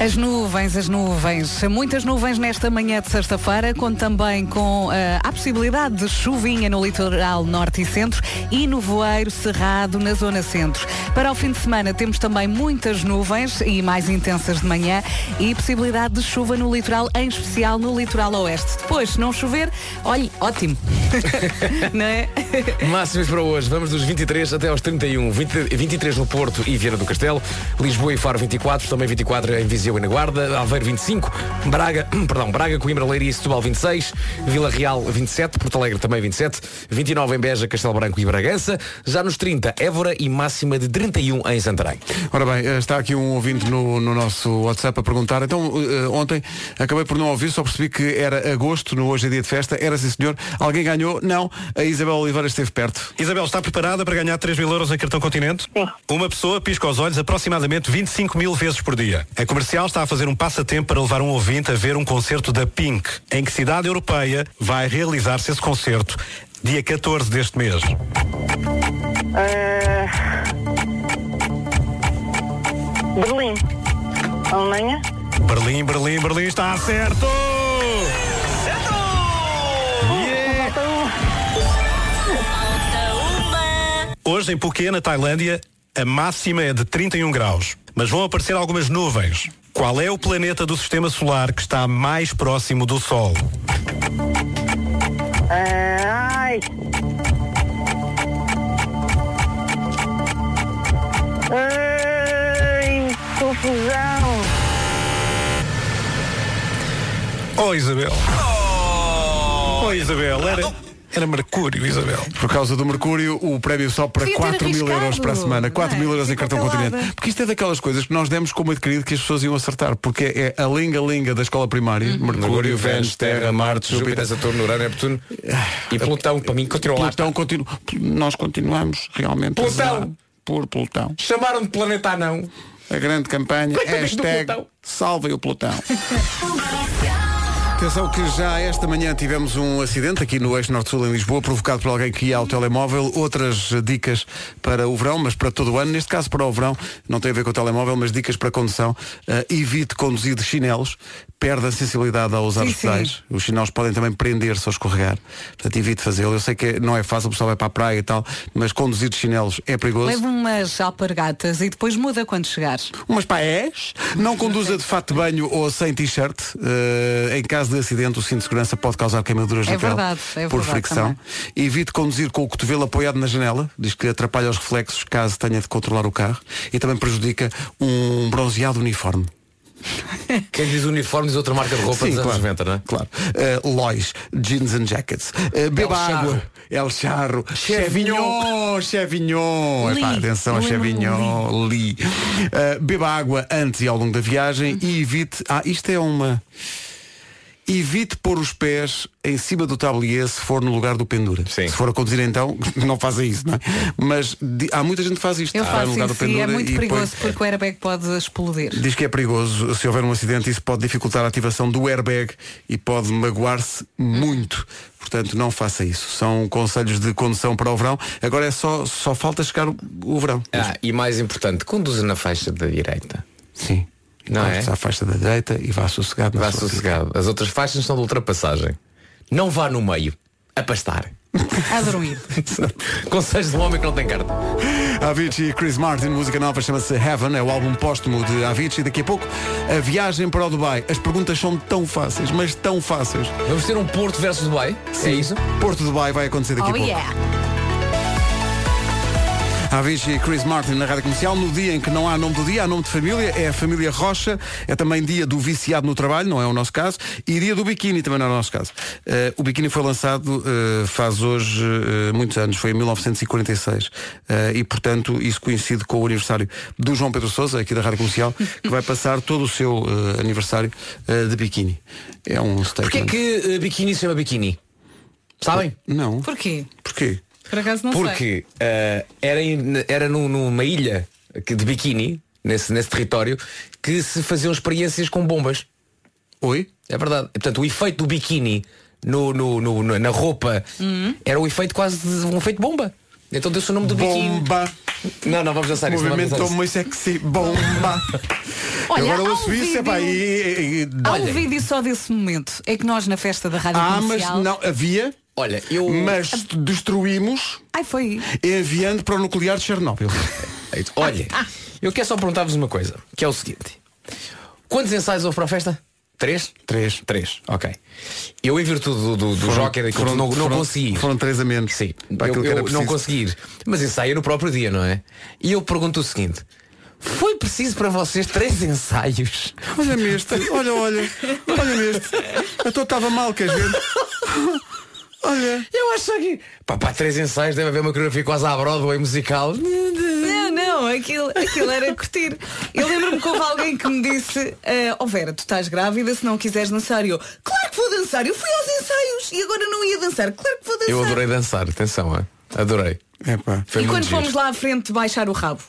[SPEAKER 3] As nuvens, as nuvens. Muitas nuvens nesta manhã de sexta-feira, conto também com eh, a possibilidade de chuvinha no litoral norte e centro e no voeiro cerrado na zona centro. Para o fim de semana temos também muitas nuvens e mais intensas de manhã e possibilidade de chuva no litoral, em especial no litoral oeste. Depois, se não chover, olhe, ótimo. não é?
[SPEAKER 12] Máximos para hoje, vamos dos 23 até aos 31. 20, 23 no Porto e Viana do Castelo, Lisboa e Faro 24, também 24 em Viseu e na Guarda, Aveiro 25, Braga, perdão, Braga, Coimbra, Leiria e Setúbal 26, Vila Real 27, Porto Alegre também 27, 29 em Beja, Castelo Branco e Bragança, já nos 30 Évora e máxima de 31 em Santarém.
[SPEAKER 1] Ora bem, eh, está aqui um ouvinte no, no nosso WhatsApp a perguntar. Então, eh, ontem acabei por não ouvir, só percebi que era agosto, no Hoje é Dia de Festa. Era sim, senhor. Alguém ganhou? Não. A Isabel Oliveira esteve perto.
[SPEAKER 5] Isabel, está preparada para ganhar 3 mil euros em cartão continente? Sim. Uma pessoa pisca os olhos aproximadamente 25 mil vezes por dia. A comercial está a fazer um passatempo para levar um ouvinte a ver um concerto da Pink. Em que cidade europeia vai realizar-se esse concerto? Dia 14 deste mês.
[SPEAKER 14] Berlim. Alemanha.
[SPEAKER 5] Berlim, Berlim, Berlim está certo! Hoje em Phuket, na Tailândia, a máxima é de 31 graus. Mas vão aparecer algumas nuvens. Qual é o planeta do sistema solar que está mais próximo do Sol?
[SPEAKER 14] Ai. Ai, confusão.
[SPEAKER 5] Oh, Isabel. Oh, Isabel, era, era Mercúrio, Isabel.
[SPEAKER 1] Por causa do Mercúrio, o prémio sobe para
[SPEAKER 5] Devia ter
[SPEAKER 1] 4 mil euros para a semana. 4 mil
[SPEAKER 5] é?
[SPEAKER 1] euros em cartão
[SPEAKER 5] Ficou
[SPEAKER 1] continente.
[SPEAKER 5] calada.
[SPEAKER 1] Porque isto é daquelas coisas que nós demos como adquirido que as pessoas iam acertar. Porque é a linga-linga da escola primária.
[SPEAKER 5] Uhum.
[SPEAKER 1] Mercúrio, Vênus, Terra, Marte, Júpiter.
[SPEAKER 12] Saturno, Urano, Neptuno e Plutão, para mim, continua lá.
[SPEAKER 1] Plutão continua. Nós continuamos realmente a
[SPEAKER 12] Plutão.
[SPEAKER 1] por Plutão.
[SPEAKER 12] Chamaram de planeta anão.
[SPEAKER 1] A grande campanha,
[SPEAKER 12] é
[SPEAKER 1] hashtag
[SPEAKER 12] Plutão?
[SPEAKER 1] salvem o Plutão. Atenção que já esta manhã tivemos um acidente aqui no Eixo Norte-Sul em Lisboa, provocado por alguém que ia ao telemóvel. Outras dicas para o verão, mas para todo o ano. Neste caso para o verão, não tem a ver com o telemóvel, mas dicas para condução. Uh, evite conduzir de chinelos, perde a sensibilidade ao usar
[SPEAKER 3] Sim,
[SPEAKER 1] os pedais.
[SPEAKER 3] sim.
[SPEAKER 1] Os chinelos podem também prender-se ao escorregar. Portanto, evite fazê-lo. Eu sei que não é fácil, o pessoal vai para a praia e tal, mas conduzir de chinelos é perigoso.
[SPEAKER 3] Leva umas alpargatas e depois muda quando chegares.
[SPEAKER 1] Umas paés. Não conduza de fato de banho ou sem t-shirt. Uh, em caso de acidente, o cinto de segurança pode causar queimaduras
[SPEAKER 3] É
[SPEAKER 1] na pele
[SPEAKER 3] verdade, é
[SPEAKER 1] por
[SPEAKER 3] verdade
[SPEAKER 1] fricção. Evite conduzir com o cotovelo apoiado na janela. Diz que atrapalha os reflexos caso tenha de controlar o carro. E também prejudica um bronzeado uniforme.
[SPEAKER 12] Quem diz uniforme diz outra marca de roupa
[SPEAKER 1] Sim,
[SPEAKER 12] dos anos
[SPEAKER 1] claro,
[SPEAKER 12] 90, não é?
[SPEAKER 1] Claro. Uh, Lois, Jeans and Jackets. Uh, beba
[SPEAKER 12] El
[SPEAKER 1] água. El Charro. Chevignon. Chevignon. Epá, atenção, Chevignon. Lee. Uh, beba água antes e ao longo da viagem e evite. Ah, isto é uma. Evite pôr os pés em cima do tablier se for no lugar do pendura. Se for a conduzir então, não faça isso, não é? Mas di- há muita gente que faz isto.
[SPEAKER 3] Eu faço
[SPEAKER 1] lugar do
[SPEAKER 3] isso e é muito
[SPEAKER 1] e
[SPEAKER 3] perigoso
[SPEAKER 1] põe-
[SPEAKER 3] porque o airbag pode explodir.
[SPEAKER 1] Diz que é perigoso se houver um acidente, isso pode dificultar a ativação do airbag e pode magoar-se muito. Portanto, não faça isso. São conselhos de condução para o verão. Agora é só, só falta chegar o, o verão.
[SPEAKER 12] Ah, e mais importante, conduza na faixa da direita.
[SPEAKER 1] Sim.
[SPEAKER 12] Não é?
[SPEAKER 1] À faixa da direita e vá sossegado.
[SPEAKER 12] Vá
[SPEAKER 1] sua vida.
[SPEAKER 12] sossegado. As outras faixas são de ultrapassagem. Não vá no meio. A pastar.
[SPEAKER 3] A dormir.
[SPEAKER 12] Conselhos de um homem que não tem carta.
[SPEAKER 1] Avicii e Chris Martin, música nova chama-se Heaven, é o álbum póstumo de Avicii. Daqui a pouco, a viagem para o Dubai. As perguntas são tão fáceis, mas tão fáceis.
[SPEAKER 12] Vamos ter um Porto versus Dubai?
[SPEAKER 1] Sim.
[SPEAKER 12] É isso?
[SPEAKER 1] Porto Dubai vai acontecer daqui a
[SPEAKER 3] Oh
[SPEAKER 1] pouco.
[SPEAKER 3] yeah.
[SPEAKER 1] Avicii e Chris Martin na Rádio Comercial, no dia em que não há nome do dia, há nome de família, é a família Rocha, é também dia do viciado no trabalho, não é o nosso caso, e dia do biquíni, também não é o nosso caso. Eh, o biquíni foi lançado eh, faz hoje eh, muitos anos, foi em 1946, Eh, e portanto isso coincide com o aniversário do João Pedro Sousa, aqui da Rádio Comercial, que vai passar todo o seu aniversário de biquíni. É um
[SPEAKER 12] Porquê
[SPEAKER 1] statement.
[SPEAKER 12] que uh, biquíni se chama biquíni? Sabem?
[SPEAKER 1] Não.
[SPEAKER 3] Porquê?
[SPEAKER 1] Porquê?
[SPEAKER 3] Por acaso não sei.
[SPEAKER 12] Porque uh, era, em- era num- numa ilha que- de biquíni, nesse, nesse território, que se faziam experiências com bombas.
[SPEAKER 1] Oi?
[SPEAKER 12] É verdade. Portanto, o efeito do biquíni no, no- no- na roupa
[SPEAKER 3] Hum.
[SPEAKER 12] era o efeito quase de um efeito bomba. Então deu-se o nome do biquíni.
[SPEAKER 1] Bomba.
[SPEAKER 12] Não, não, vamos dançar isso.
[SPEAKER 1] Movimento
[SPEAKER 12] dançar
[SPEAKER 1] muito sexy. Bomba.
[SPEAKER 3] Olha,
[SPEAKER 1] Agora ouço
[SPEAKER 3] um
[SPEAKER 1] isso, é pá, e, e- e-
[SPEAKER 3] Há um vídeo só desse momento. É que nós na festa da Rádio
[SPEAKER 1] Ah, mas
[SPEAKER 3] Comercial...
[SPEAKER 1] não, havia.
[SPEAKER 12] Olha, eu.
[SPEAKER 1] Mas destruímos
[SPEAKER 3] Ai, foi.
[SPEAKER 1] enviando para o nuclear de Chernobyl.
[SPEAKER 12] Olha, eu quero só perguntar-vos uma coisa, que é o seguinte. Quantos ensaios houve para a festa? Três?
[SPEAKER 1] Três.
[SPEAKER 12] Três, ok. Eu, em virtude do, do, do
[SPEAKER 1] Foram-
[SPEAKER 12] Joker,
[SPEAKER 1] foram-
[SPEAKER 12] não, não
[SPEAKER 1] foram-
[SPEAKER 12] consegui ir.
[SPEAKER 1] Foram três a menos.
[SPEAKER 12] Sim,
[SPEAKER 1] Para
[SPEAKER 12] eu,
[SPEAKER 1] aquilo que era
[SPEAKER 12] eu não
[SPEAKER 1] preciso.
[SPEAKER 12] consegui ir. Mas ensaia no próprio dia, não é? E eu pergunto o seguinte. Foi preciso para vocês três ensaios?
[SPEAKER 1] Olha-me este, olha, olha, olha-me este. Então estava mal, queres ver? Olha.
[SPEAKER 12] Eu acho que. Pá, pá, três ensaios, deve haver uma coreografia quase à Broadway musical.
[SPEAKER 3] Não, não, aquilo, aquilo era curtir. Eu lembro-me que houve alguém que me disse, ah, oh Vera, tu estás grávida, se não quiseres dançar. E eu, claro que vou dançar, eu fui aos ensaios e agora não ia dançar, claro que vou dançar.
[SPEAKER 12] Eu adorei dançar, atenção, é? adorei.
[SPEAKER 1] Epá.
[SPEAKER 3] E quando
[SPEAKER 12] giro.
[SPEAKER 3] fomos lá à frente baixar o rabo?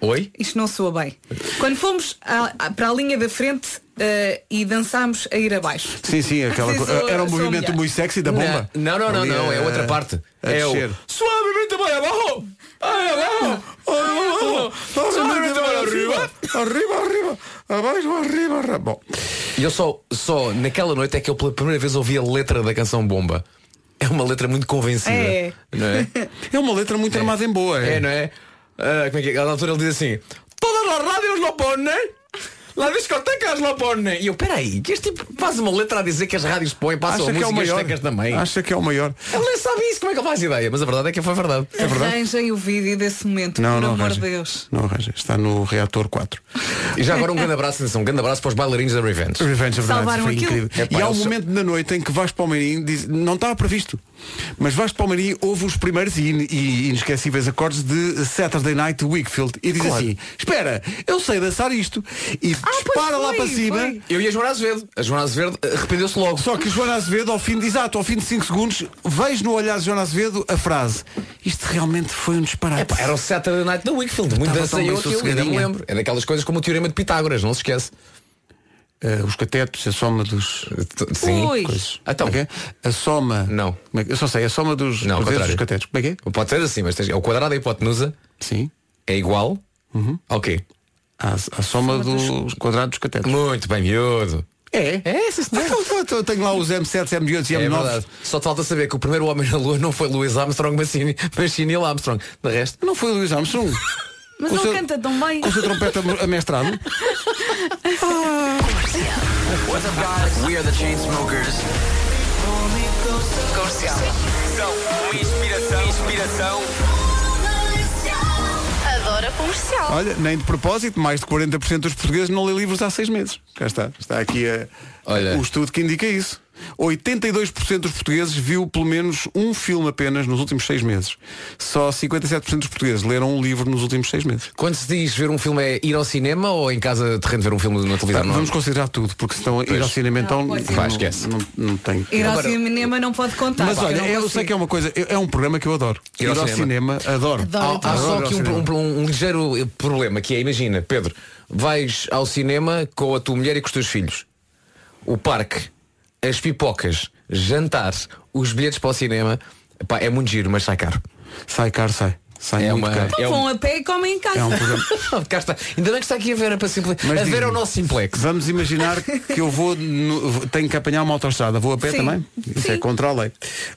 [SPEAKER 12] Oi?
[SPEAKER 3] Isto não soa bem. Quando fomos à- à- para a linha da frente ah, e dançámos a ir abaixo.
[SPEAKER 1] Sim, sim, aquela
[SPEAKER 3] Sim,
[SPEAKER 1] co-
[SPEAKER 3] sou-
[SPEAKER 1] era um movimento muito sexy da bomba.
[SPEAKER 12] Não, não, não,
[SPEAKER 1] Ali,
[SPEAKER 12] não, é outra parte.
[SPEAKER 1] a
[SPEAKER 12] é o
[SPEAKER 1] descer.
[SPEAKER 12] suavemente vai abaixo. Ai, abaixo. Suavemente vai arriba.
[SPEAKER 1] Arriba, arriba, abaixo, arriba, arriba. Bom,
[SPEAKER 12] E eu só, só naquela noite é que eu pela primeira vez ouvi a letra da canção Bomba. É uma letra muito convencida.
[SPEAKER 3] É.
[SPEAKER 12] Não é?
[SPEAKER 1] é uma letra muito armada em boa.
[SPEAKER 12] É, não é? Ah, como é que é? À altura ele diz assim: Todas as rádios lo ponem, las discotecas lo ponem. E eu, peraí, que este tipo faz uma letra a dizer que as rádios põem, passam
[SPEAKER 1] Acha
[SPEAKER 12] a
[SPEAKER 1] é o
[SPEAKER 12] música e as
[SPEAKER 1] maior.
[SPEAKER 12] tecas também.
[SPEAKER 1] Acha que é o maior.
[SPEAKER 12] Ele nem sabe isso, como é que ele faz ideia? Mas a verdade é que foi verdade. É verdade.
[SPEAKER 3] Arranjem o vídeo desse momento,
[SPEAKER 1] Não,
[SPEAKER 3] por
[SPEAKER 1] não
[SPEAKER 3] amor de. Deus.
[SPEAKER 1] Não arranja. Está no reator 4.
[SPEAKER 12] E já agora um grande abraço, atenção, um grande abraço para os bailarinos da Revenge.
[SPEAKER 1] Revenge the Night
[SPEAKER 3] Salvaram
[SPEAKER 1] foi
[SPEAKER 3] aquilo.
[SPEAKER 1] incrível.
[SPEAKER 12] Epá,
[SPEAKER 1] e há um
[SPEAKER 12] sou-
[SPEAKER 1] momento na noite em que vais para o Marinho, diz, não estava previsto, mas vais para o Marinho, ouve os primeiros e, e inesquecíveis acordes de Saturday Night Wakefield e diz
[SPEAKER 12] Claro.
[SPEAKER 1] assim, espera, eu sei dançar isto. E dispara lá
[SPEAKER 3] foi,
[SPEAKER 1] para cima.
[SPEAKER 3] foi.
[SPEAKER 12] Eu e a Joana Azevedo. A Joana Azevedo eh, arrependeu-se logo.
[SPEAKER 1] Só que Joana Azevedo, ao fim de exato, ao fim de 5 segundos, vejo no olhar de Joana Azevedo a frase, isto realmente foi um disparate.
[SPEAKER 12] Epá, era o Saturday Night da Wakefield. Muito
[SPEAKER 1] estava
[SPEAKER 12] dancei
[SPEAKER 1] tão
[SPEAKER 12] eu
[SPEAKER 1] bem
[SPEAKER 12] aquilo, ainda me
[SPEAKER 1] sossegadinha.
[SPEAKER 12] lembro. É daquelas coisas como o Teorema de Pitágoras, não se esquece.
[SPEAKER 1] Eh, os catetos, a soma dos.
[SPEAKER 12] Sim.
[SPEAKER 1] Coisas.
[SPEAKER 12] Então.
[SPEAKER 1] É que é? A soma.
[SPEAKER 12] Não.
[SPEAKER 1] Como é que- Eu só sei, a soma dos
[SPEAKER 12] Não,
[SPEAKER 1] dos catetos. Como é que é?
[SPEAKER 12] Pode ser assim, mas tens, o quadrado da hipotenusa
[SPEAKER 1] Sim.
[SPEAKER 12] é igual ao quê?
[SPEAKER 1] A, a soma dos quadrados dos catetos.
[SPEAKER 12] Muito bem, miúdo.
[SPEAKER 1] É?
[SPEAKER 12] É, sim, senhor.
[SPEAKER 1] Então, eu tenho lá os M7, M8 e
[SPEAKER 12] É
[SPEAKER 1] M9.
[SPEAKER 12] verdade. Só te falta saber que o primeiro homem na Lua não foi Louis Armstrong, mas sim, mas sim Neil Armstrong. De resto.
[SPEAKER 1] Não foi Luís Armstrong.
[SPEAKER 3] Mas
[SPEAKER 1] Com
[SPEAKER 3] não
[SPEAKER 1] seu-
[SPEAKER 3] canta tão bem.
[SPEAKER 1] Com o seu trompete am- amestrado.
[SPEAKER 13] What's up, guys? We are the Chainsmokers.
[SPEAKER 4] Comercial.
[SPEAKER 13] São uma inspiração, inspiração.
[SPEAKER 4] Adoro a comercial.
[SPEAKER 1] Olha, nem de propósito, mais de 40% dos portugueses não lê livros há seis meses. Cá está. Está aqui a,
[SPEAKER 12] Olha.
[SPEAKER 1] o estudo que indica isso. 82% dos portugueses viu pelo menos um filme apenas nos últimos seis meses. Só 57% dos portugueses leram um livro nos últimos seis meses.
[SPEAKER 12] Quando se diz ver um filme é ir ao cinema ou em casa de rende ver um filme na televisão?
[SPEAKER 1] Tá,
[SPEAKER 12] Não?
[SPEAKER 1] vamos considerar tudo, porque se estão a ir ao cinema então
[SPEAKER 3] é.
[SPEAKER 12] Vai,
[SPEAKER 1] não,
[SPEAKER 12] esquece.
[SPEAKER 1] não, não tem.
[SPEAKER 3] Ir ao
[SPEAKER 12] Agora-
[SPEAKER 3] cinema não pode contar.
[SPEAKER 1] Mas olha,
[SPEAKER 3] não
[SPEAKER 1] eu
[SPEAKER 3] consigo.
[SPEAKER 1] sei que é uma coisa, é um programa que eu adoro.
[SPEAKER 12] Ir ao cinema.
[SPEAKER 1] adoro.
[SPEAKER 7] Adoro.
[SPEAKER 12] Há, há só
[SPEAKER 1] Adoro ao
[SPEAKER 12] um,
[SPEAKER 1] cinema.
[SPEAKER 12] um- um ligeiro problema que é, imagina, Pedro, vais ao cinema com a tua mulher e com os teus filhos. O parque, as pipocas, jantar, os bilhetes para o cinema, pá, é muito giro, mas sai caro.
[SPEAKER 1] Sai caro, sai. Sai
[SPEAKER 12] É
[SPEAKER 1] muito
[SPEAKER 12] uma-
[SPEAKER 1] caro.
[SPEAKER 3] Então
[SPEAKER 12] é
[SPEAKER 3] vão
[SPEAKER 12] um-
[SPEAKER 3] a pé e comem em casa.
[SPEAKER 1] É um programa.
[SPEAKER 12] Cá está. Ainda bem que está aqui a Vera para simples.
[SPEAKER 1] Mas
[SPEAKER 12] A Vera é o nosso simplex.
[SPEAKER 1] Vamos imaginar que eu vou, no- tenho que apanhar uma autostrada. Vou a pé
[SPEAKER 3] Sim.
[SPEAKER 1] também? Isso é
[SPEAKER 3] Sim.
[SPEAKER 1] contra a lei.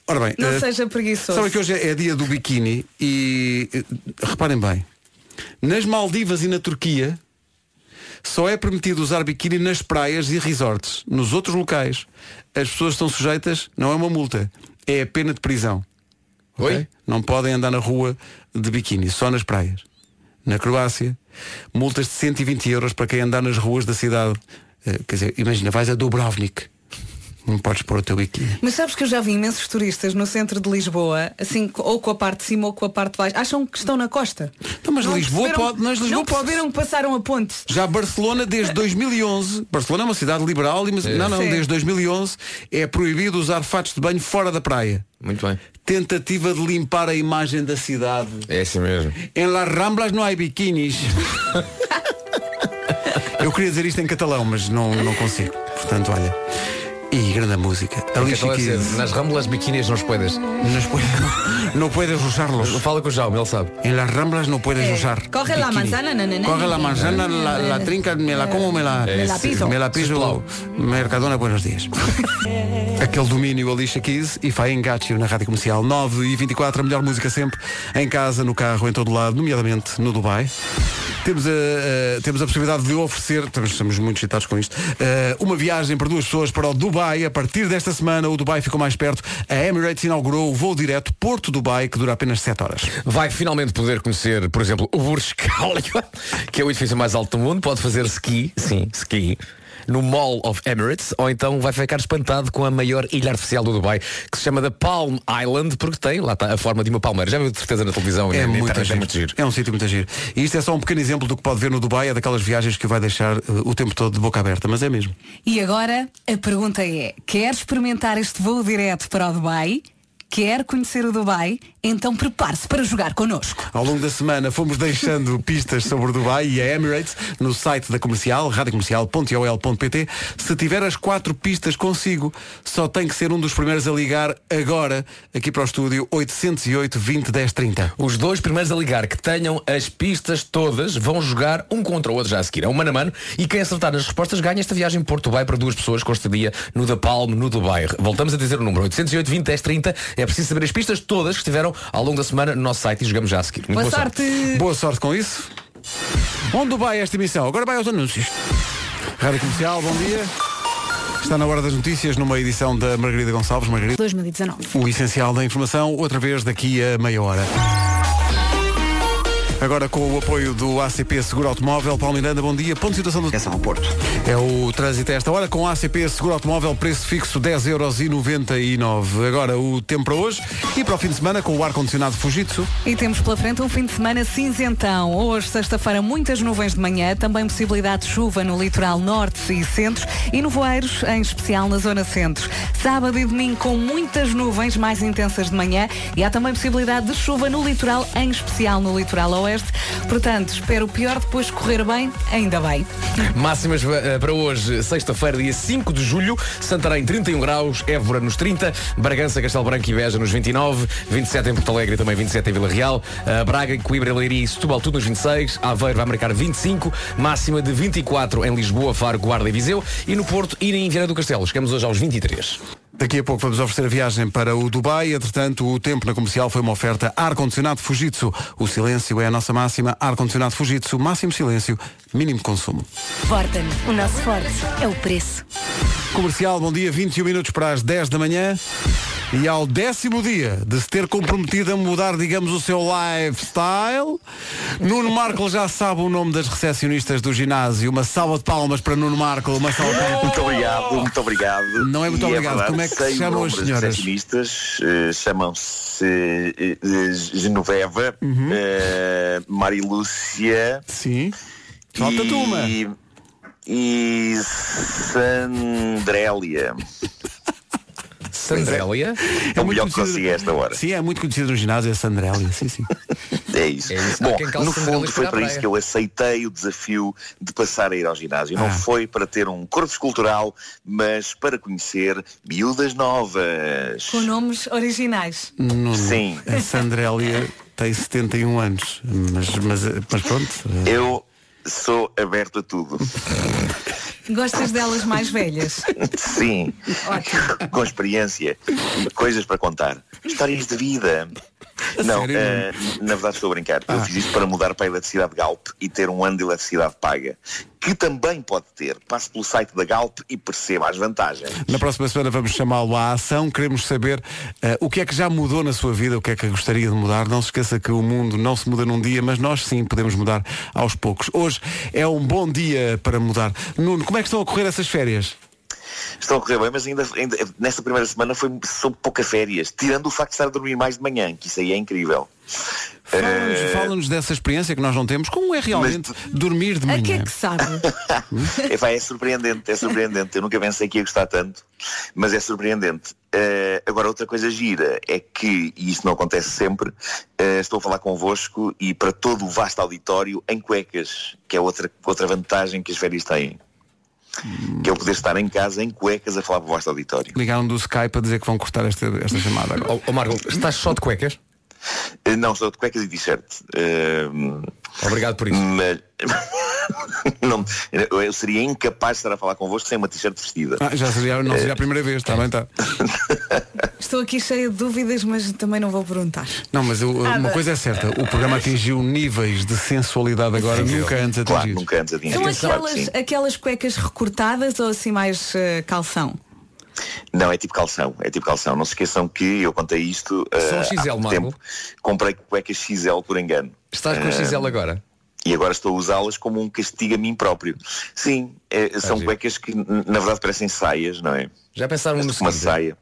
[SPEAKER 1] Ora bem,
[SPEAKER 3] Não
[SPEAKER 1] eh,
[SPEAKER 3] seja preguiçoso.
[SPEAKER 1] Sabe que hoje é dia do biquíni e eh, reparem bem, nas Maldivas e na Turquia só é permitido usar biquíni nas praias e resorts. Nos outros locais, as pessoas estão sujeitas, não é uma multa, é a pena de prisão.
[SPEAKER 12] Oi?
[SPEAKER 1] Não podem andar na rua de biquíni, só nas praias. Na Croácia, multas de 120 euros para quem andar nas ruas da cidade. Eh, Quer dizer, imagina, vais a Dubrovnik. Não podes pôr o teu biquíni.
[SPEAKER 3] Mas sabes que eu já vi imensos turistas no centro de Lisboa, assim, ou com a parte de cima ou com a parte de baixo, acham que estão na costa.
[SPEAKER 1] Então, mas Lisboa
[SPEAKER 3] perceberam-
[SPEAKER 1] pode- mas Lisboa
[SPEAKER 3] não
[SPEAKER 1] pode-
[SPEAKER 3] perceberam que passaram a ponte.
[SPEAKER 1] Já Barcelona desde 2011, Barcelona é uma cidade liberal, e mas, não, não,
[SPEAKER 3] Sim.
[SPEAKER 1] desde 2011 é proibido usar fatos de banho fora da praia.
[SPEAKER 12] Muito bem.
[SPEAKER 1] Tentativa de limpar a imagem da cidade.
[SPEAKER 12] É assim mesmo.
[SPEAKER 1] Em Las Ramblas não há biquinis. Eu queria dizer isto em catalão, mas não, não consigo. Portanto, olha. E grande música. Alicia
[SPEAKER 12] Então, assim,
[SPEAKER 1] Keys.
[SPEAKER 12] nas ramblas biquínis não os puedes.
[SPEAKER 1] Nos puede- no puedes usarlos.
[SPEAKER 12] Fala com o Jaume, ele sabe.
[SPEAKER 1] En las ramblas no puedes
[SPEAKER 3] Eh,
[SPEAKER 1] usar.
[SPEAKER 3] coge la
[SPEAKER 1] bikini.
[SPEAKER 3] manzana, na, na, na,
[SPEAKER 1] Coge la
[SPEAKER 3] na,
[SPEAKER 1] manzana, la, la trinca, me la como, me la,
[SPEAKER 3] Me la piso.
[SPEAKER 1] Me la piso. Mercadona, buenos dias. Aquele domínio Alicia Keys e Faen Gaccio na Rádio Comercial 9 e 24, a melhor música sempre, em casa, no carro, em todo lado, nomeadamente no Dubai. Temos a, a- temos a possibilidade de oferecer, estamos, estamos muito excitados com isto, eh, uma viagem para duas pessoas para o Dubai. A partir desta semana o Dubai ficou mais perto. A Emirates inaugurou o voo direto Porto-Dubai, que dura apenas 7 horas.
[SPEAKER 12] Vai finalmente poder conhecer, por exemplo, o Burj Khalifa, que é o edifício mais alto do mundo. Pode fazer ski, sim, ski, no Mall of Emirates, ou então vai ficar espantado com a maior ilha artificial do Dubai, que se chama da Palm Island, porque tem, lá está, a forma de uma palmeira. Já viu de certeza na televisão?
[SPEAKER 1] É
[SPEAKER 12] na
[SPEAKER 1] muito,
[SPEAKER 12] internet,
[SPEAKER 1] giro.
[SPEAKER 12] é muito giro.
[SPEAKER 1] É um sítio muito giro. E isto é só um pequeno exemplo do que pode ver no Dubai, é daquelas viagens que vai deixar eh, o tempo todo de boca aberta, mas é mesmo.
[SPEAKER 3] E agora a pergunta é: quer experimentar este voo direto para o Dubai? Quer conhecer o Dubai? Então prepare-se para jogar connosco.
[SPEAKER 1] Ao longo da semana fomos deixando pistas sobre o Dubai e a Emirates no site da comercial, radiocomercial.ol.pt. Se tiver as quatro pistas consigo, só tem que ser um dos primeiros a ligar agora aqui para o estúdio 808 20 10 30.
[SPEAKER 12] Os dois primeiros a ligar que tenham as pistas todas vão jogar um contra o outro já a seguir. É um mano a mano e quem acertar as respostas ganha esta viagem Porto-Dubai para duas pessoas com estadia no da Palme, no Dubai. Voltamos a dizer o número 808 20 10 30. É preciso saber as pistas todas que estiveram ao longo da semana no nosso site e jogamos já a seguir. Muito
[SPEAKER 3] Boa sorte!
[SPEAKER 1] Boa sorte com isso. Onde vai esta emissão? Agora vai aos anúncios. Rádio Comercial, bom dia. Está na hora das notícias numa edição da Margarida Gonçalves. Margarida.
[SPEAKER 7] 2019.
[SPEAKER 1] O essencial da informação, outra vez daqui a meia hora. Agora com o apoio do ACP Seguro Automóvel, Paulo Miranda, bom dia. Ponto de situação do...
[SPEAKER 2] Atenção ao Porto.
[SPEAKER 1] É o trânsito a esta hora com ACP Seguro Automóvel, preço fixo 10,99€. Agora o tempo para hoje e para o fim de semana com o ar-condicionado Fujitsu.
[SPEAKER 3] E temos pela frente um fim de semana cinzentão. Hoje, sexta-feira, muitas nuvens de manhã, também possibilidade de chuva no litoral norte e centro e nevoeiros, em especial na zona centro. Sábado e domingo com muitas nuvens mais intensas de manhã e há também possibilidade de chuva no litoral, em especial no litoral oeste leste. Portanto, espero o pior, depois correr bem, ainda bem.
[SPEAKER 12] Máximas eh, para hoje, sexta-feira, dia 5 de julho, Santarém 31 graus, Évora nos 30, Bragança, Castelo Branco e Beja nos 29, 27 em Porto Alegre e também 27 em Vila Real, eh, Braga, Coimbra, Leiria e Setúbal tudo nos 26, Aveiro vai marcar 25, máxima de 24 em Lisboa, Faro, Guarda e Viseu e no Porto e em Viana do Castelo. Chegamos hoje aos 23.
[SPEAKER 1] Daqui a pouco vamos oferecer a viagem para o Dubai. Entretanto, o tempo na comercial foi uma oferta ar-condicionado Fujitsu. O silêncio é a nossa máxima. Ar-condicionado Fujitsu, máximo silêncio, mínimo consumo.
[SPEAKER 15] Vorten, o nosso forte é o preço.
[SPEAKER 1] Comercial, bom dia, 21 minutos para as 10 da manhã. E ao décimo dia de se ter comprometido a mudar, digamos, o seu lifestyle, Nuno Marco já sabe o nome das recepcionistas do ginásio. Uma salva de palmas para Nuno Marco. Uma salva de palmas.
[SPEAKER 16] Muito obrigado, muito obrigado.
[SPEAKER 1] Não é muito
[SPEAKER 16] E
[SPEAKER 1] obrigado.
[SPEAKER 16] verdade,
[SPEAKER 1] Como é que
[SPEAKER 16] sei
[SPEAKER 1] se
[SPEAKER 16] o
[SPEAKER 1] chamam
[SPEAKER 16] nome
[SPEAKER 1] as senhoras?
[SPEAKER 16] eh, chamam-se eh, Genoveva,
[SPEAKER 1] Uhum.
[SPEAKER 16] eh, Marilúcia.
[SPEAKER 1] Sim. Falta-te uma.
[SPEAKER 16] E Sandrélia.
[SPEAKER 12] Sandrélia?
[SPEAKER 16] É o melhor que consegui a esta hora.
[SPEAKER 1] Sim, é muito conhecido no ginásio, é Sandrélia. Sim, sim.
[SPEAKER 16] É isso.
[SPEAKER 12] isso.
[SPEAKER 16] Bom, no fundo foi
[SPEAKER 12] para
[SPEAKER 16] isso que eu aceitei o desafio de passar a ir ao ginásio. Não
[SPEAKER 1] Ah.
[SPEAKER 16] foi para ter um corpo escultural, mas para conhecer miúdas novas.
[SPEAKER 3] Com nomes originais.
[SPEAKER 1] Nuno,
[SPEAKER 16] Sim.
[SPEAKER 1] A Sandrélia tem 71 anos. Mas, mas, mas pronto.
[SPEAKER 16] Eu sou aberto a tudo.
[SPEAKER 3] Gostas delas mais velhas?
[SPEAKER 16] Sim. Com experiência. Coisas para contar. Histórias de vida. Não,
[SPEAKER 1] sério?
[SPEAKER 16] eh, na verdade estou a brincar. Eu fiz isto para mudar para a eletricidade Galp e ter um ano de eletricidade paga. Que também pode ter. Passe pelo site da Galp e perceba as vantagens.
[SPEAKER 1] Na próxima semana vamos chamá-lo à ação. Queremos saber eh, o que é que já mudou na sua vida, o que é que gostaria de mudar. Não se esqueça que o mundo não se muda num dia, mas nós sim podemos mudar aos poucos. Hoje é um bom dia para mudar. Nuno, como é que estão a correr essas férias?
[SPEAKER 16] Estão a correr bem, mas ainda, ainda nesta primeira semana foi sob pouca férias. Tirando o facto de estar a dormir mais de manhã, que isso aí é incrível.
[SPEAKER 1] Fala-nos
[SPEAKER 16] Eh,
[SPEAKER 1] fala-nos dessa experiência que nós não temos. Como é realmente dormir de manhã?
[SPEAKER 3] A que é que sabe?
[SPEAKER 16] Epá, é surpreendente, é surpreendente. Eu nunca pensei que ia gostar tanto, mas é surpreendente. Eh, agora, outra coisa gira é que, e isto não acontece sempre, eh, estou a falar convosco e para todo o vasto auditório em cuecas, que é outra, outra vantagem que as férias têm. Que é o poder estar em casa em cuecas a falar para o vasto auditório.
[SPEAKER 1] Ligaram do Skype a dizer que vão cortar esta, esta chamada agora.
[SPEAKER 12] Ó oh, Marco, estás só de cuecas?
[SPEAKER 16] Eh, Não, estou de cuecas e t-shirt. Eh,
[SPEAKER 12] Obrigado por isso.
[SPEAKER 16] Mas não, eu seria incapaz de estar a falar convosco sem uma t-shirt vestida.
[SPEAKER 1] Ah, já seria, não seria a primeira vez, está bem, está.
[SPEAKER 3] Estou aqui cheia de dúvidas, mas também não vou perguntar.
[SPEAKER 1] Não, mas eu- uma
[SPEAKER 3] Nada.
[SPEAKER 1] coisa é certa, o programa atingiu níveis de sensualidade agora
[SPEAKER 16] Sim,
[SPEAKER 1] nunca antes
[SPEAKER 16] claro,
[SPEAKER 1] atingidos.
[SPEAKER 16] nunca antes atingidos.
[SPEAKER 3] São
[SPEAKER 16] claro que
[SPEAKER 3] aquelas, aquelas cuecas recortadas ou assim mais eh, calção?
[SPEAKER 16] Não, é tipo calção, é tipo calção. Não se esqueçam que eu contei isto
[SPEAKER 12] São
[SPEAKER 16] eh,
[SPEAKER 12] XL,
[SPEAKER 16] há muito tempo. Comprei cuecas XL por engano.
[SPEAKER 12] Estás com
[SPEAKER 16] Eh,
[SPEAKER 12] XL agora?
[SPEAKER 16] E agora estou a usá-las como um castigo a mim próprio. Sim, eh, são
[SPEAKER 12] giro.
[SPEAKER 16] cuecas que na verdade parecem saias, não é?
[SPEAKER 12] Já pensaram no
[SPEAKER 16] Uma
[SPEAKER 12] seguinte?
[SPEAKER 16] saia.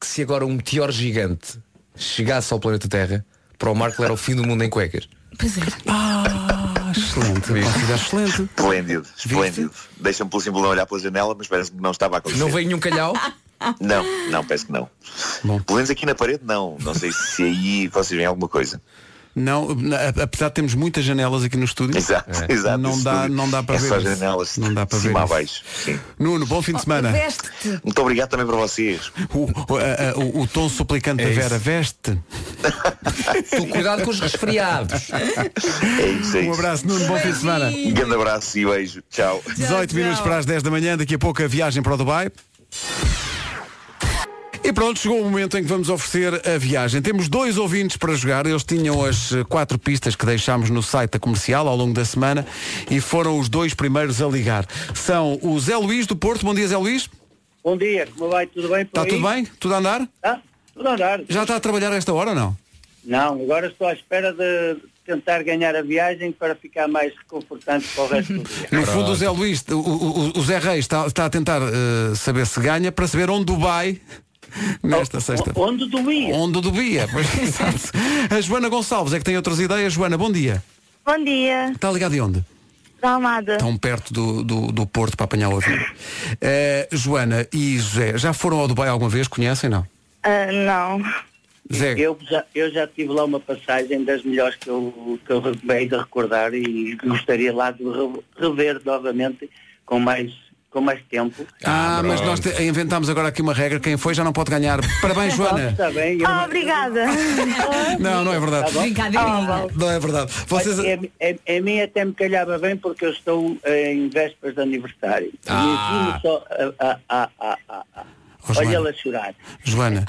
[SPEAKER 12] Que se agora um meteoro gigante chegasse ao planeta Terra, para o Marco era o fim do mundo em cuecas.
[SPEAKER 3] Pois é.
[SPEAKER 1] Ah, excelente, excelente.
[SPEAKER 16] Esplêndido, esplêndido. Deixa-me pelo simples não olhar pela janela, mas parece que não estava a acontecer.
[SPEAKER 12] Não veio nenhum calhau?
[SPEAKER 16] Não, não, parece que não. Pelo menos aqui na parede não. Não sei se aí vocês veem alguma coisa.
[SPEAKER 1] Não, apesar de termos muitas janelas aqui no estúdio,
[SPEAKER 16] Exato, exato.
[SPEAKER 1] não, dá,
[SPEAKER 16] estúdio
[SPEAKER 1] não dá para
[SPEAKER 16] é
[SPEAKER 1] ver.
[SPEAKER 16] só
[SPEAKER 1] isso.
[SPEAKER 16] janelas
[SPEAKER 1] Não dá para ver.
[SPEAKER 16] cima a
[SPEAKER 1] isso.
[SPEAKER 16] baixo. Sim.
[SPEAKER 1] Nuno, bom fim de semana.
[SPEAKER 3] Veste-te.
[SPEAKER 16] Muito obrigado também para vocês.
[SPEAKER 1] O, o, o- o tom suplicante
[SPEAKER 12] É
[SPEAKER 1] da Vera, veste.
[SPEAKER 12] Tu cuidado com os resfriados.
[SPEAKER 16] É isso, é
[SPEAKER 1] Um
[SPEAKER 16] isso.
[SPEAKER 1] abraço, Nuno, bom fim de semana.
[SPEAKER 16] Um grande abraço e beijo. Tchau.
[SPEAKER 1] 18 minutos para as 10 da manhã, daqui a pouco a viagem para o Dubai. E pronto, chegou o momento em que vamos oferecer a viagem. Temos dois ouvintes para jogar. Eles tinham as eh, quatro pistas que deixámos no site da comercial ao longo da semana e foram os dois primeiros a ligar. São o Zé Luís do Porto. Bom dia, Zé Luís.
[SPEAKER 17] Bom dia, como vai? Tudo bem
[SPEAKER 1] Está tudo bem? Tudo a andar?
[SPEAKER 17] Tá? Tudo a andar.
[SPEAKER 1] Já está a trabalhar a esta hora ou não?
[SPEAKER 17] Não, agora estou à espera de tentar ganhar a viagem para ficar mais reconfortante para o resto do dia.
[SPEAKER 1] No fundo, o Zé Luís, o, o- o Zé Reis está, está a tentar eh, saber se ganha para saber onde vai nesta sexta.
[SPEAKER 17] Onde do Bia?
[SPEAKER 1] Onde do Bia, pois, exato. A Joana Gonçalves é que tem outras ideias. Joana, bom dia.
[SPEAKER 18] Bom dia,
[SPEAKER 1] Está ligado de onde?
[SPEAKER 18] da Almada.
[SPEAKER 1] Tão perto do, do, do Porto para apanhar o avião. Eh, Joana e José, já foram ao Dubai alguma vez? Conhecem, não?
[SPEAKER 18] Ah, não.
[SPEAKER 1] Zé.
[SPEAKER 17] Eu já, eu já tive lá uma passagem das melhores que eu, que eu acabei de recordar e gostaria lá de re- rever novamente com mais, com mais tempo.
[SPEAKER 1] Ah, mas nós te- inventámos agora aqui uma regra, quem foi já não pode ganhar. Parabéns, Joana.
[SPEAKER 17] Está bem, eu-
[SPEAKER 18] Ah, obrigada.
[SPEAKER 1] Não, não é verdade.
[SPEAKER 17] Tá?
[SPEAKER 3] Brincadeirinha.
[SPEAKER 1] Não é verdade. Vocês...
[SPEAKER 17] É, é, a mim até me calhava bem porque eu estou eh, em vésperas de aniversário.
[SPEAKER 1] Ah.
[SPEAKER 17] E aqui só a, a, a, a, a, a.
[SPEAKER 1] Oh.
[SPEAKER 17] Olha ela chorar.
[SPEAKER 1] Joana,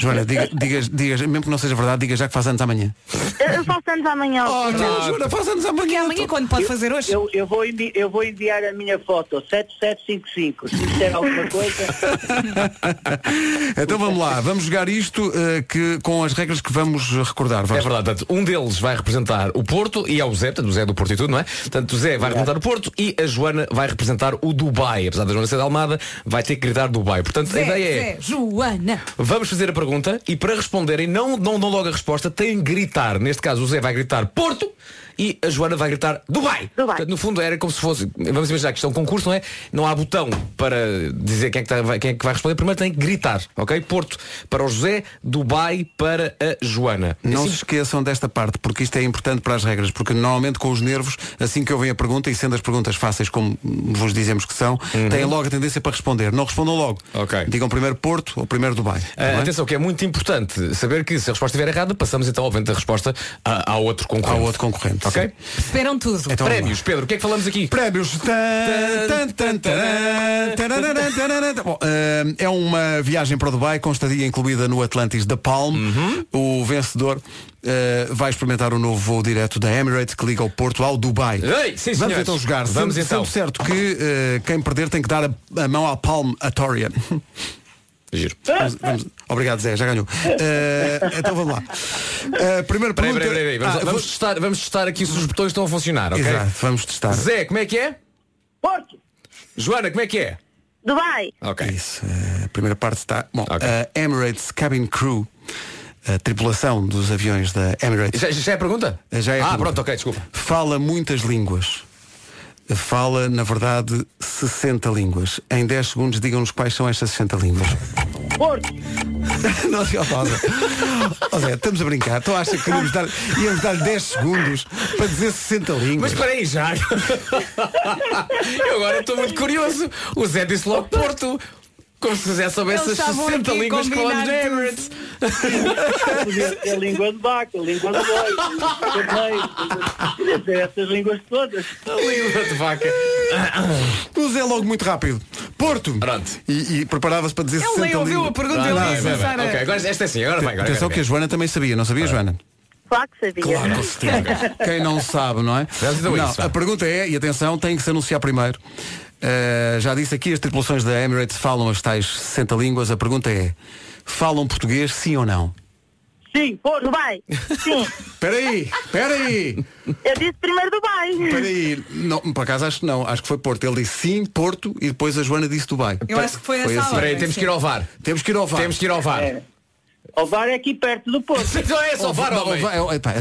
[SPEAKER 1] Joana, diga, digas, digas, mesmo que não seja verdade, diga já que faz anos amanhã.
[SPEAKER 18] Eu eu faço anos amanhã.
[SPEAKER 1] Oh, não, Joana, faz anos amanhã.
[SPEAKER 3] Amanhã quando pode fazer hoje?
[SPEAKER 17] Eu, eu, vou envi- eu vou enviar a minha foto 7755. Se disser alguma coisa,
[SPEAKER 1] Então vamos lá, vamos jogar isto eh, que, com as regras que vamos recordar.
[SPEAKER 12] É
[SPEAKER 1] Vasco.
[SPEAKER 12] verdade, portanto, um deles vai representar o Porto e é o Zé, portanto, o Zé do Porto e tudo, não é? Portanto, o Zé vai representar o Porto e a Joana vai representar o Dubai. Apesar da Joana ser de Almada, vai ter que gritar Dubai. Portanto, a
[SPEAKER 3] Zé,
[SPEAKER 12] ideia é.
[SPEAKER 3] Zé, Joana.
[SPEAKER 12] Vamos fazer a pergunta e para responderem, não, não dão logo a resposta, têm que gritar. Neste caso, o Zé vai gritar Porto e a Joana vai gritar Dubai. Portanto, no fundo, era como se fosse. Vamos imaginar que isto é um concurso, não é? Não há botão para dizer quem é que, tá- vai- quem é que vai responder. Primeiro tem que gritar, ok? Porto para o José, Dubai para a Joana.
[SPEAKER 1] Não
[SPEAKER 12] Assim-
[SPEAKER 1] se esqueçam desta parte, porque isto é importante para as regras, porque normalmente com os nervos, assim que ouvem a pergunta, e sendo as perguntas fáceis como vos dizemos que são, têm logo a tendência para responder. Não respondam logo.
[SPEAKER 12] Uhum. Ok.
[SPEAKER 1] Digam primeiro Porto ou primeiro Dubai. Bem?
[SPEAKER 12] atenção, que é muito importante saber que se a resposta estiver errada, passamos então obviamente a resposta a, a outro concorrente.
[SPEAKER 1] Ao outro concorrente.
[SPEAKER 12] Ok?
[SPEAKER 3] Esperam tudo.
[SPEAKER 1] Então,
[SPEAKER 12] Prémios, Pedro, o que é que falamos aqui?
[SPEAKER 1] Prémios. Bom, é uma viagem para o Dubai com estadia incluída no Atlantis da Palm.
[SPEAKER 12] Uhum.
[SPEAKER 1] O vencedor eh, vai experimentar o novo voo direto da Emirates que liga o Porto ao Dubai.
[SPEAKER 12] Ei, sim,
[SPEAKER 1] Vamos
[SPEAKER 12] senhores.
[SPEAKER 1] então jogar.
[SPEAKER 12] Vamos
[SPEAKER 1] sendo,
[SPEAKER 12] então.
[SPEAKER 1] sendo certo que eh, quem perder tem que dar a, a mão à Palm Atoria.
[SPEAKER 12] Giro.
[SPEAKER 1] Vamos- vamos- Obrigado, Zé, já ganhou. Eh, então vamos lá. Primeira
[SPEAKER 12] Peraí,
[SPEAKER 1] pergunta.
[SPEAKER 12] peraí, peraí, Vamos,
[SPEAKER 1] Ah,
[SPEAKER 12] vamos
[SPEAKER 1] vou-
[SPEAKER 12] testar, vamos testar aqui se os botões estão a funcionar, ok?
[SPEAKER 1] Exato, vamos testar.
[SPEAKER 12] Zé, como é que é?
[SPEAKER 17] Porto,
[SPEAKER 12] Joana, como é que é?
[SPEAKER 18] Dubai.
[SPEAKER 12] Ok.
[SPEAKER 1] Isso, eh, a primeira parte está. Bom,
[SPEAKER 12] Ok.
[SPEAKER 1] a Emirates Cabin Crew, a tripulação dos aviões da Emirates,
[SPEAKER 12] Já, já é a pergunta?
[SPEAKER 1] Já é a
[SPEAKER 12] ah,
[SPEAKER 1] pergunta.
[SPEAKER 12] pronto, ok, desculpa.
[SPEAKER 1] fala muitas línguas. Fala, na verdade, 60 línguas. Em 10 segundos, digam-nos quais são estas 60 línguas.
[SPEAKER 17] Porto,
[SPEAKER 1] Não, Zé, ó, Zé. Estamos a brincar. Então acha que íamos dar, íamos dar 10 segundos para dizer 60
[SPEAKER 12] Mas
[SPEAKER 1] línguas?
[SPEAKER 12] espera aí já. Eu agora estou muito curioso. O Zé disse logo Porto. Como se o Zé soubesse
[SPEAKER 3] Eles
[SPEAKER 12] as
[SPEAKER 3] estavam
[SPEAKER 12] 60
[SPEAKER 3] aqui a
[SPEAKER 12] línguas que falamos na. Emirates.
[SPEAKER 17] a língua de vaca, a língua de boi, essas línguas todas.
[SPEAKER 12] A língua de vaca.
[SPEAKER 1] O Zé logo muito rápido. Porto.
[SPEAKER 12] Pronto.
[SPEAKER 1] E, e preparava-se para dizer
[SPEAKER 3] Ele
[SPEAKER 1] 60
[SPEAKER 3] nem ouviu
[SPEAKER 1] línguas.
[SPEAKER 3] a pergunta,
[SPEAKER 12] Ah,
[SPEAKER 3] ele ia
[SPEAKER 12] vai, vai.
[SPEAKER 3] começar a...
[SPEAKER 12] Ok, agora esta é assim, agora vai. Agora,
[SPEAKER 1] Atenção
[SPEAKER 12] agora,
[SPEAKER 1] que a Joana também sabia, não sabia, Joana?
[SPEAKER 18] Claro que sabia.
[SPEAKER 1] Claro, com certeza. Quem não sabe, não é?
[SPEAKER 12] Então
[SPEAKER 1] Não,
[SPEAKER 12] isso, vá.
[SPEAKER 1] a pergunta é, e atenção, tem que se anunciar primeiro. Uh, já disse aqui, as tripulações da Emirates falam as tais 60 línguas. A pergunta é, falam português sim ou não?
[SPEAKER 17] Sim, Porto,
[SPEAKER 18] Dubai. Sim.
[SPEAKER 1] Espera aí, espera aí,
[SPEAKER 18] Eu disse primeiro Dubai.
[SPEAKER 1] espera aí. Não, por acaso acho que não, acho que foi Porto. Ele disse sim, Porto, e depois a Joana disse Dubai.
[SPEAKER 3] Eu acho que foi,
[SPEAKER 1] Foi
[SPEAKER 3] essa
[SPEAKER 1] assim.
[SPEAKER 3] hora.
[SPEAKER 12] Espera aí, temos que ir ao VAR.
[SPEAKER 1] Temos que ir ao VAR.
[SPEAKER 12] Temos que ir ao VAR.
[SPEAKER 17] É. o VAR é aqui perto do Porto.
[SPEAKER 12] Então é só VAR,
[SPEAKER 1] Não,
[SPEAKER 12] homem.
[SPEAKER 1] vai- é, pá,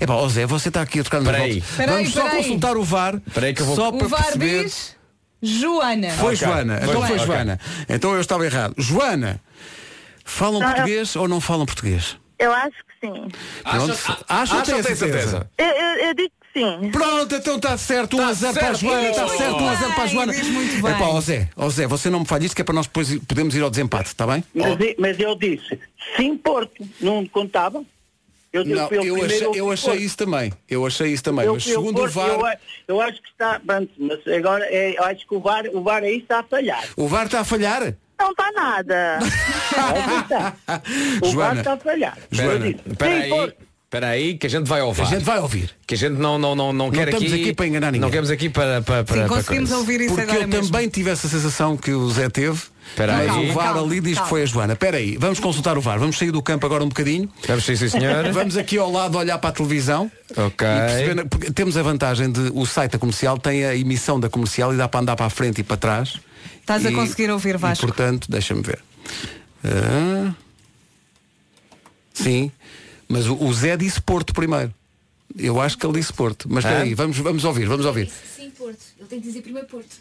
[SPEAKER 1] é, pá, ó Zé, você está aqui a tocar nos.
[SPEAKER 12] Espera aí,
[SPEAKER 1] Vamos só consultar o VAR.
[SPEAKER 12] Espera aí que eu vou-
[SPEAKER 1] Só
[SPEAKER 3] O
[SPEAKER 1] para
[SPEAKER 3] VAR
[SPEAKER 1] perceber.
[SPEAKER 3] diz Joana.
[SPEAKER 1] Foi
[SPEAKER 12] Ok.
[SPEAKER 1] Joana.
[SPEAKER 12] Foi
[SPEAKER 1] Então foi. Joana. Então eu estava errado. Joana, falam
[SPEAKER 18] Não, eu-
[SPEAKER 1] português ou não falam português?
[SPEAKER 18] Eu acho que sim.
[SPEAKER 1] Pronto.
[SPEAKER 12] Acha-
[SPEAKER 1] Acha tem certeza?
[SPEAKER 12] certeza?
[SPEAKER 18] Eu, eu- eu digo que sim.
[SPEAKER 1] Pronto, então está certo. 1 a 0 para a. Joana. Está certo.
[SPEAKER 3] muito
[SPEAKER 1] 1 a 0 para a Joana.
[SPEAKER 3] muito bem.
[SPEAKER 1] Epá, ó Zé, ó Zé, você não me falha isto que é para nós depois podermos ir ao desempate, está bem?
[SPEAKER 17] Mas, e- mas eu disse, sim, Porto, não contava? Eu,
[SPEAKER 1] Não, eu
[SPEAKER 17] primeiro,
[SPEAKER 1] achei, eu achei isso também. Eu achei isso também.
[SPEAKER 17] Eu
[SPEAKER 1] Mas segundo o VAR,
[SPEAKER 17] eu, acho que está, pronto, mas agora é, eu acho que o VAR, o VAR aí está a falhar.
[SPEAKER 1] o VAR está a falhar.
[SPEAKER 18] Não está nada.
[SPEAKER 17] O VAR está a falhar.
[SPEAKER 1] Joana,
[SPEAKER 12] Espera aí. Espera aí, que a gente vai ao
[SPEAKER 1] A gente vai ouvir.
[SPEAKER 12] Que a gente não, não, não, não quer
[SPEAKER 1] estamos
[SPEAKER 12] aqui...
[SPEAKER 1] aqui para enganar ninguém.
[SPEAKER 12] Não queremos aqui para... para, para
[SPEAKER 3] Sim,
[SPEAKER 12] para
[SPEAKER 3] conseguimos
[SPEAKER 12] coisa.
[SPEAKER 3] ouvir isso
[SPEAKER 1] Porque
[SPEAKER 3] agora
[SPEAKER 1] eu
[SPEAKER 3] mesmo.
[SPEAKER 1] também tive essa sensação que o Zé teve.
[SPEAKER 12] Espera
[SPEAKER 1] mas
[SPEAKER 12] aí.
[SPEAKER 1] o VAR
[SPEAKER 3] Calma,
[SPEAKER 1] ali diz
[SPEAKER 3] calma.
[SPEAKER 1] que foi a Joana. Espera aí, vamos consultar o VAR. Vamos sair do campo agora um bocadinho.
[SPEAKER 12] Vamos sim, sim, senhor.
[SPEAKER 1] Vamos aqui ao lado olhar para a televisão.
[SPEAKER 12] Ok.
[SPEAKER 1] E perceber, porque temos a vantagem de o site da comercial tem a emissão da comercial e dá para andar para a frente e para trás.
[SPEAKER 3] Estás a
[SPEAKER 1] E-
[SPEAKER 3] conseguir ouvir,
[SPEAKER 1] E,
[SPEAKER 3] Vasco?
[SPEAKER 1] portanto, deixa-me ver. Ah, sim, mas o, o Zé disse Porto primeiro. Eu acho que ele disse Porto. Mas espera
[SPEAKER 12] Ah?
[SPEAKER 1] aí, vamos, vamos ouvir, vamos ouvir.
[SPEAKER 15] Sim, Porto. Ele tem que dizer primeiro Porto.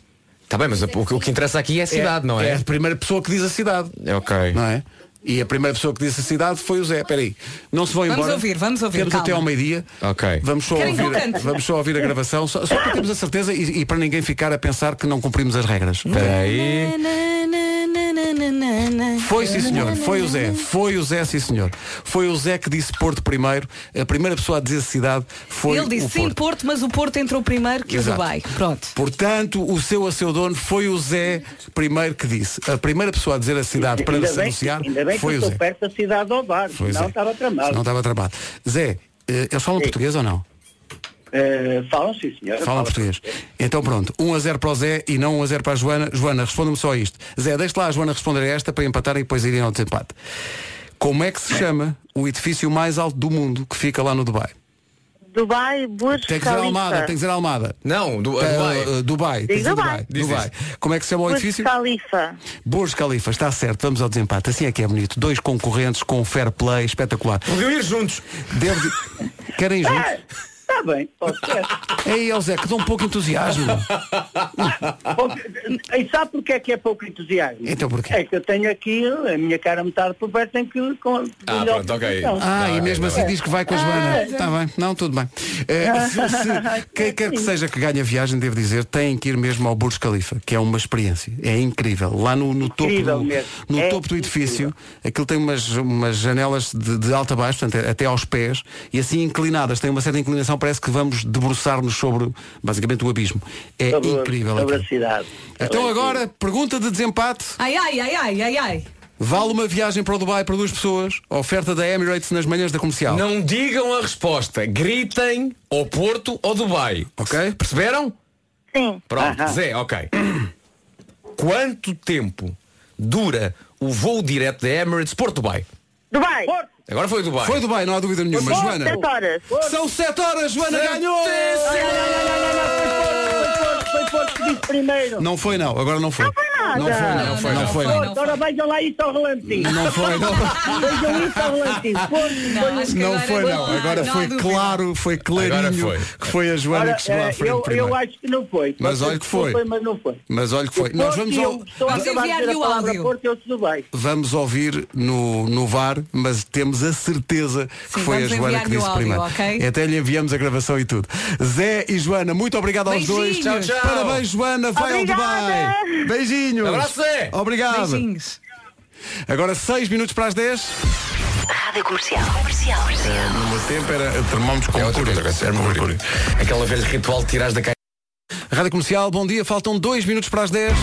[SPEAKER 12] Está bem, mas o, o que interessa aqui é a cidade, não é?
[SPEAKER 1] É a primeira pessoa que diz a cidade.
[SPEAKER 12] É ok.
[SPEAKER 1] Não é? E a primeira pessoa que disse a cidade foi o Zé. Espera aí. Não se vão
[SPEAKER 3] Vamos
[SPEAKER 1] embora.
[SPEAKER 3] ouvir, vamos ouvir,
[SPEAKER 1] Temos
[SPEAKER 3] calma.
[SPEAKER 1] até ao meio-dia.
[SPEAKER 12] Ok.
[SPEAKER 1] Vamos só,
[SPEAKER 3] Querem
[SPEAKER 1] ouvir, vamos só ouvir a gravação, só, só para termos a certeza e, e para ninguém ficar a pensar que não cumprimos as regras. Espera aí. Foi sim senhor, foi o Zé, foi o Zé sim senhor. Foi o Zé que disse Porto primeiro, a primeira pessoa a dizer cidade foi
[SPEAKER 3] Ele disse
[SPEAKER 1] o
[SPEAKER 3] sim
[SPEAKER 1] Porto.
[SPEAKER 3] Porto, mas o Porto entrou primeiro que
[SPEAKER 1] Exato.
[SPEAKER 3] o Dubai. Pronto.
[SPEAKER 1] Portanto, o seu a seu dono foi o Zé primeiro que disse. A primeira pessoa a dizer a cidade para
[SPEAKER 17] ainda
[SPEAKER 1] se
[SPEAKER 17] bem,
[SPEAKER 1] anunciar
[SPEAKER 17] ainda bem que
[SPEAKER 1] foi
[SPEAKER 17] eu
[SPEAKER 1] o
[SPEAKER 17] estou
[SPEAKER 1] Zé.
[SPEAKER 17] perto da cidade ao bar,
[SPEAKER 1] o Zé.
[SPEAKER 17] estava tramado.
[SPEAKER 1] Não estava travado. Zé, eh, eles falam português ou não?
[SPEAKER 17] Eh, falam, sim, senhora.
[SPEAKER 1] Falam português. Então pronto, 1 a 0 para o Zé e não 1 a 0 para a Joana. Joana, responda-me só isto. Zé, deixe lá a Joana responder a esta para empatar e depois irem ao desempate. Como é que se chama o edifício mais alto do mundo que fica lá no Dubai?
[SPEAKER 18] Dubai, Burj
[SPEAKER 1] Tem que dizer
[SPEAKER 18] Khalifa.
[SPEAKER 1] Almada, tem que dizer Almada.
[SPEAKER 12] Não, do,
[SPEAKER 1] Eh,
[SPEAKER 12] Dubai.
[SPEAKER 1] eh, Dubai.
[SPEAKER 18] Diz Dubai.
[SPEAKER 12] Diz
[SPEAKER 1] Dubai. Como é que se chama o
[SPEAKER 18] Burj
[SPEAKER 1] edifício?
[SPEAKER 18] Khalifa.
[SPEAKER 1] Burj Khalifa, está certo, vamos ao desempate. Assim é que é bonito. Dois concorrentes com fair play espetacular.
[SPEAKER 12] Podiam ir juntos.
[SPEAKER 1] Devo Querem juntos?
[SPEAKER 17] Está bem, pode ser.
[SPEAKER 1] Ei, Zé, que dá um pouco de entusiasmo.
[SPEAKER 17] E sabe porque é que é pouco entusiasmo?
[SPEAKER 1] Então porquê?
[SPEAKER 17] É que eu tenho aqui a minha cara metade por perto, tenho que... Com,
[SPEAKER 12] Ah, pronto, ok.
[SPEAKER 1] Ah, e mesmo assim diz que vai com a Joana.
[SPEAKER 17] Ah,
[SPEAKER 1] Está bem, não, tudo bem. Eh, se- se- quem quer que seja que ganhe a viagem, devo dizer, tem que ir mesmo ao Burj Khalifa, que é uma experiência. É incrível. Lá no, no topo,
[SPEAKER 17] Incrível
[SPEAKER 1] do, no
[SPEAKER 17] É
[SPEAKER 1] topo do edifício, aquilo tem umas, umas janelas de, de alta a baixo, portanto, até aos pés, e assim inclinadas, tem uma certa inclinação, parece que vamos debruçar-nos sobre basicamente o abismo. É
[SPEAKER 17] sobre,
[SPEAKER 1] incrível.
[SPEAKER 17] sobre a cidade.
[SPEAKER 1] Então agora, pergunta de desempate.
[SPEAKER 3] Ai, ai, ai, ai, ai, ai.
[SPEAKER 1] Vale uma viagem para o Dubai para duas pessoas? Oferta da Emirates nas manhãs da comercial.
[SPEAKER 12] Não digam a resposta. Gritem ou Porto ou Dubai.
[SPEAKER 1] Ok?
[SPEAKER 12] Perceberam?
[SPEAKER 18] Sim.
[SPEAKER 12] Pronto,
[SPEAKER 17] Aham.
[SPEAKER 12] Zé, ok. Quanto tempo dura o voo direto da Emirates Porto Dubai?
[SPEAKER 18] Dubai.
[SPEAKER 12] Agora foi Dubai.
[SPEAKER 1] Foi Dubai, não há dúvida nenhuma.
[SPEAKER 18] Porto,
[SPEAKER 1] Joana.
[SPEAKER 18] sete horas.
[SPEAKER 1] São 7 horas, Joana ganhou!
[SPEAKER 17] Foi Porto que disse primeiro.
[SPEAKER 1] Não foi não, agora não foi. Não foi
[SPEAKER 18] nada.
[SPEAKER 1] Não foi não, foi,
[SPEAKER 3] não,
[SPEAKER 1] foi
[SPEAKER 3] não
[SPEAKER 1] não.
[SPEAKER 3] foi,
[SPEAKER 17] Agora vejam lá isso ao relantinho.
[SPEAKER 1] Não foi não.
[SPEAKER 17] Vejam isso ao relantinho.
[SPEAKER 3] Não,
[SPEAKER 1] foi não. Agora foi claro, foi
[SPEAKER 12] Agora
[SPEAKER 1] clarinho
[SPEAKER 12] foi.
[SPEAKER 1] que foi a Joana que chegou à
[SPEAKER 17] eh,
[SPEAKER 1] frente
[SPEAKER 17] eu,
[SPEAKER 1] primeiro.
[SPEAKER 17] eu acho que não foi.
[SPEAKER 1] Mas olha que foi.
[SPEAKER 17] Mas não foi.
[SPEAKER 1] Mas olha que foi. Nós vamos ao...
[SPEAKER 17] Estou a
[SPEAKER 3] Vamos enviar-lhe o áudio.
[SPEAKER 17] E.
[SPEAKER 1] Vamos ouvir no, no VAR, mas temos a certeza que foi a Joana que disse primeiro.
[SPEAKER 3] ok?
[SPEAKER 1] Até lhe enviamos a gravação e tudo. Zé e Joana, muito obrigado aos dois.
[SPEAKER 12] Tchau, tchau.
[SPEAKER 1] Parabéns, Joana. Vai ao
[SPEAKER 18] Obrigada.
[SPEAKER 1] Dubai. Beijinhos.
[SPEAKER 12] Abraço.
[SPEAKER 1] Obrigado.
[SPEAKER 3] Beijinhos.
[SPEAKER 1] Agora 6 minutos para as 10.
[SPEAKER 4] Rádio Comercial. Comercial.
[SPEAKER 1] No meu tempo era termómetros com
[SPEAKER 12] É
[SPEAKER 1] mercúrio.
[SPEAKER 12] era mercúrio. Aquela velha ritual de tirar da caixa.
[SPEAKER 1] Rádio Comercial, bom dia. Faltam 2 minutos para as 10.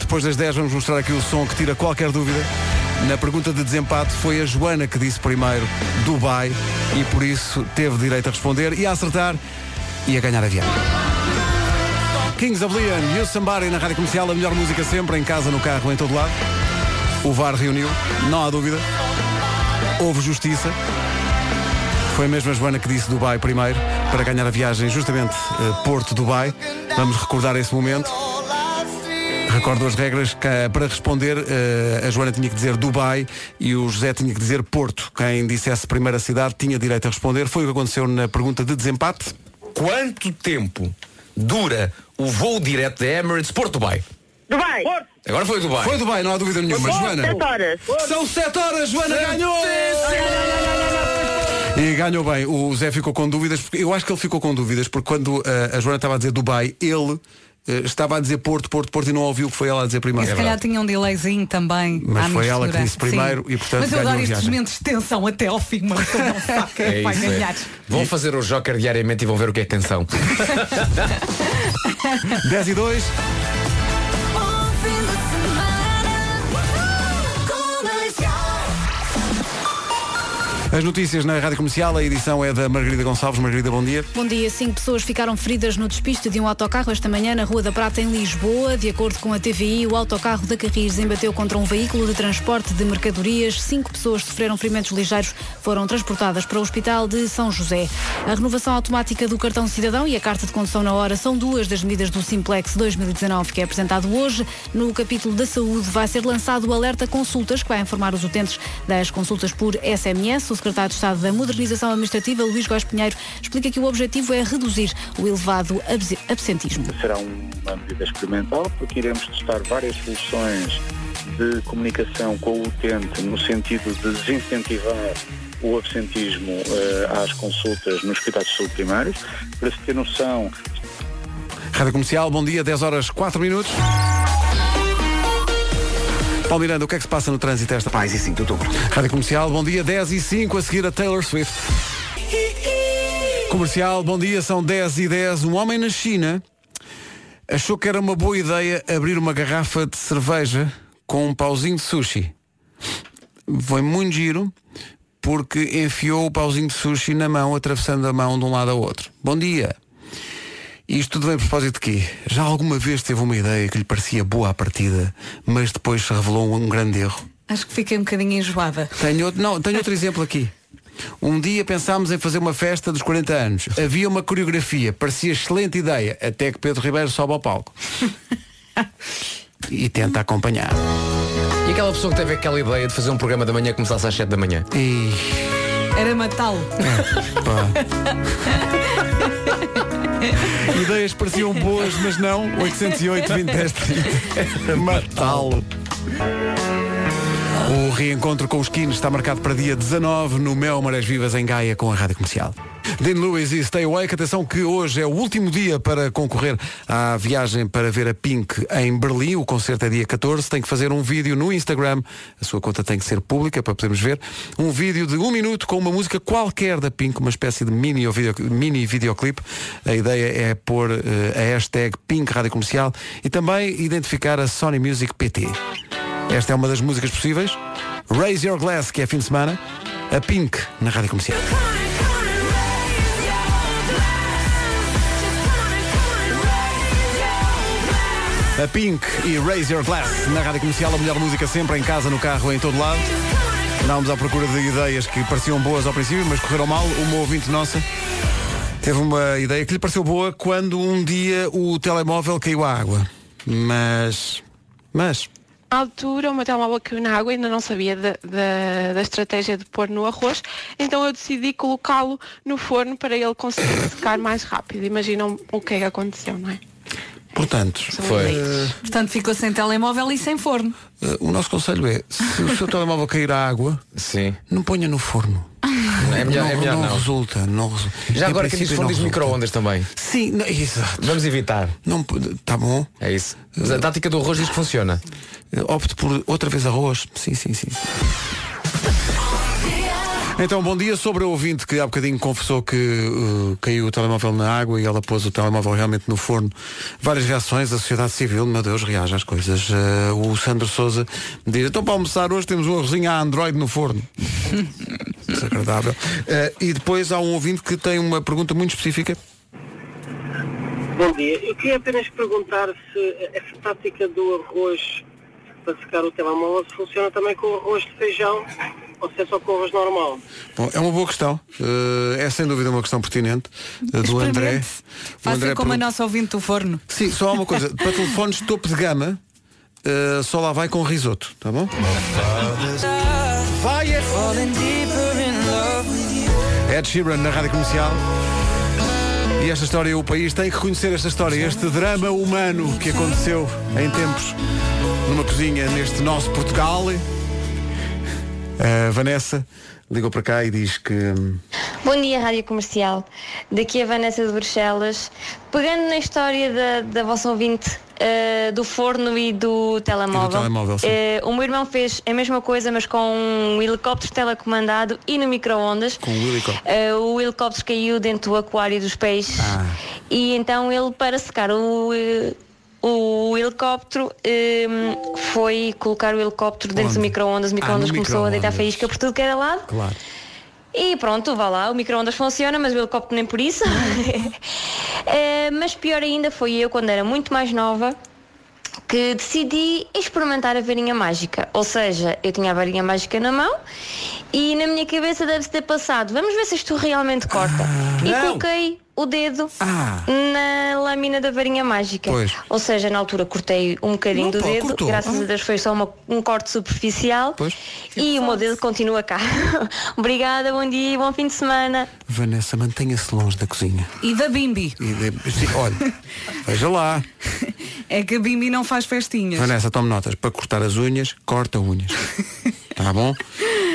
[SPEAKER 1] Depois das 10 vamos mostrar aqui o som que tira qualquer dúvida. Na pergunta de desempate foi a Joana que disse primeiro Dubai e por isso teve direito a responder e a acertar e a ganhar a viagem. Kings of Leon, You Somebody na Rádio Comercial, a melhor música sempre, em casa, no carro, em todo lado. O VAR reuniu, não há dúvida. Houve justiça. Foi mesmo a Joana que disse Dubai primeiro, para ganhar a viagem justamente eh, Porto-Dubai. Vamos recordar esse momento. Recordo as regras que eh, para responder eh, a Joana tinha que dizer Dubai e o José tinha que dizer Porto. Quem dissesse primeira cidade tinha direito a responder. Foi o que aconteceu na pergunta de desempate.
[SPEAKER 12] Quanto tempo dura o voo direto da Emirates Porto Dubai?
[SPEAKER 18] Dubai.
[SPEAKER 12] Agora foi Dubai.
[SPEAKER 1] Foi Dubai, não há dúvida nenhuma. Joana.
[SPEAKER 18] Sete horas.
[SPEAKER 1] São 7 horas, Joana ganhou! E ganhou bem. O Zé ficou com dúvidas, porque eu acho que ele ficou com dúvidas, porque quando eh, a Joana estava a dizer Dubai, ele eh, estava a dizer Porto, Porto, Porto e não ouviu o que foi ela a dizer
[SPEAKER 3] E
[SPEAKER 1] primeiro.
[SPEAKER 3] se calhar tinha um delayzinho também.
[SPEAKER 1] Mas foi ela
[SPEAKER 3] mistura.
[SPEAKER 1] que disse primeiro
[SPEAKER 3] Sim.
[SPEAKER 1] e, portanto,
[SPEAKER 3] Mas eu
[SPEAKER 1] ganhou a
[SPEAKER 3] adoro estes momentos de tensão até ao fim, mas não sabe quem
[SPEAKER 12] É
[SPEAKER 3] vai
[SPEAKER 12] isso, é.
[SPEAKER 3] ganhar.
[SPEAKER 12] Vão fazer o Joker diariamente e vão ver o que é tensão.
[SPEAKER 1] 10 e 2. As notícias na Rádio Comercial, a edição é da Margarida Gonçalves. Margarida, bom dia.
[SPEAKER 7] Bom dia. Cinco pessoas ficaram feridas no despiste de um autocarro esta manhã na Rua da Prata, em Lisboa. De acordo com a TVI, o autocarro da Carris embateu contra um veículo de transporte de mercadorias. Cinco pessoas sofreram ferimentos ligeiros, foram transportadas para o Hospital de São José. A renovação automática do cartão cidadão e a carta de condução na hora são duas das medidas do Simplex 2019 que é apresentado hoje. No capítulo da saúde vai ser lançado o alerta consultas que vai informar os utentes das consultas por SMS. O secretário de Estado da Modernização Administrativa, Luís Góes Pinheiro, explica que o objetivo é reduzir o elevado abse- absentismo.
[SPEAKER 19] Será uma medida experimental porque iremos testar várias soluções de comunicação com o utente no sentido de desincentivar o absentismo eh, às consultas nos cuidados de saúde primários. Para se ter noção,
[SPEAKER 1] Rádio Comercial, bom dia, 10 horas 4 minutos. Paulo Miranda, o que é que se passa no trânsito esta?
[SPEAKER 2] Paz e 5 de outubro.
[SPEAKER 1] Rádio Comercial, bom dia, 10 e 5, a seguir a Taylor Swift. Comercial, bom dia, são 10 e 10. Um homem na China achou que era uma boa ideia abrir uma garrafa de cerveja com um pauzinho de sushi. Foi muito giro porque enfiou o pauzinho de sushi na mão, atravessando a mão de um lado ao outro. Bom dia. Isto tudo vem a propósito de quê? Já alguma vez teve uma ideia que lhe parecia boa à partida, mas depois se revelou um grande erro?
[SPEAKER 3] Acho que fiquei um bocadinho enjoada.
[SPEAKER 1] Tenho outro, não, tenho outro exemplo aqui. Um dia pensámos em fazer uma festa dos 40 anos. Havia uma coreografia, parecia excelente ideia, até que Pedro Ribeiro sobe ao palco. e tenta acompanhar.
[SPEAKER 12] E aquela pessoa que teve aquela ideia de fazer um programa da manhã que começasse às 7 da manhã?
[SPEAKER 1] E...
[SPEAKER 3] Era matá-lo.
[SPEAKER 1] Ideias pareciam boas, mas não. 808 20 10 30. Matá-lo. O reencontro com os Kines está marcado para dia 19 no Mel Marés Vivas em Gaia com a Rádio Comercial. Dean Lewis e Stay Awake, atenção que hoje é o último dia para concorrer à viagem para ver a Pink em Berlim. O concerto é dia 14. Tem que fazer um vídeo no Instagram. A sua conta tem que ser pública para podermos ver. Um vídeo de um minuto com uma música qualquer da Pink, uma espécie de mini, video, mini videoclipe. A ideia é pôr eh, a hashtag Pink Rádio Comercial e também identificar a Sony Music PT. Esta é uma das músicas possíveis. Raise Your Glass, que é fim de semana. A Pink na Rádio Comercial. A Pink e Raise Your Glass na Rádio Comercial, a melhor música sempre, em casa, no carro, em todo lado. Andávamos à procura de ideias que pareciam boas ao princípio, mas correram mal. Uma ouvinte nossa teve uma ideia que lhe pareceu boa quando um dia o telemóvel caiu à água. Mas. Mas.
[SPEAKER 20] Na altura, o meu telemóvel caiu na água e ainda não sabia da, da, da estratégia de pôr no arroz, então eu decidi colocá-lo no forno para ele conseguir secar mais rápido. Imaginam o que é que aconteceu, não é?
[SPEAKER 1] Portanto,
[SPEAKER 3] Eh, Portanto, ficou sem telemóvel e sem forno.
[SPEAKER 1] eh, o nosso conselho é, se o seu telemóvel cair à água,
[SPEAKER 12] Sim.
[SPEAKER 1] não ponha no forno.
[SPEAKER 12] É melhor é melhor
[SPEAKER 1] não,
[SPEAKER 12] não.
[SPEAKER 1] resulta, não resulta.
[SPEAKER 12] Já
[SPEAKER 1] Em
[SPEAKER 12] agora quem diz
[SPEAKER 1] princípio,
[SPEAKER 12] forno diz
[SPEAKER 1] resulta.
[SPEAKER 12] micro-ondas também.
[SPEAKER 1] Sim, não, exato.
[SPEAKER 12] Vamos evitar.
[SPEAKER 1] Não, tá bom.
[SPEAKER 12] É isso. Mas a tática do arroz diz que funciona.
[SPEAKER 1] Eh, Opte por outra vez arroz. Sim, sim, sim. Então, bom dia. Sobre a ouvinte que há bocadinho confessou que uh, caiu o telemóvel na água e ela pôs o telemóvel realmente no forno. Várias reações. A sociedade civil, meu Deus, reage às coisas. Uh, o Sandro Souza diz, então para almoçar hoje temos um arrozinho a Android no forno. Desagradável. Uh, e depois há um ouvinte que tem uma pergunta muito específica.
[SPEAKER 21] Bom dia. Eu queria apenas perguntar se essa tática do arroz para secar o telemóvel funciona também com o arroz de feijão ou se é só com o arroz normal.
[SPEAKER 1] Bom, é uma boa questão. Uh, é sem dúvida uma questão pertinente uh, do André.
[SPEAKER 3] Faça
[SPEAKER 1] André
[SPEAKER 3] como a
[SPEAKER 1] pergunta-
[SPEAKER 3] nossa ouvinte do forno.
[SPEAKER 1] Sim, só há uma coisa. Para telefones topo de gama, uh, só lá vai com risoto, tá bom? Vai, é Ed Sheeran na Rádio Comercial. E esta história, o país tem que conhecer esta história, este drama humano que aconteceu em tempos numa cozinha neste nosso Portugal. A Vanessa ligou para cá e diz que hum,
[SPEAKER 6] Bom dia, Rádio Comercial. Daqui a Vanessa de Bruxelas. Pegando na história da, da vossa ouvinte eh, do forno e do telemóvel,
[SPEAKER 1] E do telemóvel,
[SPEAKER 6] eh, o meu irmão fez a mesma coisa, mas com um helicóptero telecomandado e no micro-ondas.
[SPEAKER 1] com o helicóptero.
[SPEAKER 6] Eh, o helicóptero caiu dentro do aquário dos peixes
[SPEAKER 1] Ah.
[SPEAKER 6] e então ele para secar o, eh, o helicóptero eh, foi colocar o helicóptero dentro
[SPEAKER 1] Onde?
[SPEAKER 6] do micro-ondas. O
[SPEAKER 1] Ah,
[SPEAKER 6] micro-ondas
[SPEAKER 1] no
[SPEAKER 6] começou a deitar faísca por tudo que era lado.
[SPEAKER 1] Claro.
[SPEAKER 6] E pronto, vá lá, o micro-ondas funciona, mas o helicóptero nem por isso. Eh, mas pior ainda foi eu, quando era muito mais nova, que decidi experimentar a varinha mágica. Ou seja, eu tinha a varinha mágica na mão e na minha cabeça deve-se ter passado, vamos ver se isto realmente corta. e
[SPEAKER 1] não.
[SPEAKER 6] coloquei o dedo
[SPEAKER 1] Ah.
[SPEAKER 6] na lâmina da varinha mágica.
[SPEAKER 1] Pois.
[SPEAKER 6] Ou seja, na altura cortei um bocadinho
[SPEAKER 1] Não,
[SPEAKER 6] do
[SPEAKER 1] pá,
[SPEAKER 6] dedo,
[SPEAKER 1] cortou.
[SPEAKER 6] graças
[SPEAKER 1] Ah.
[SPEAKER 6] a Deus foi só uma- um corte superficial
[SPEAKER 1] Pois.
[SPEAKER 6] e o meu dedo continua cá. Obrigada, bom dia e bom fim de semana.
[SPEAKER 1] Vanessa, mantenha-se longe da cozinha.
[SPEAKER 3] E da Bimbi.
[SPEAKER 1] E de- sim, olha, veja lá.
[SPEAKER 3] É que a Bimbi não faz festinhas.
[SPEAKER 1] Vanessa, tome notas. Para cortar as unhas, corta unhas. Tá bom?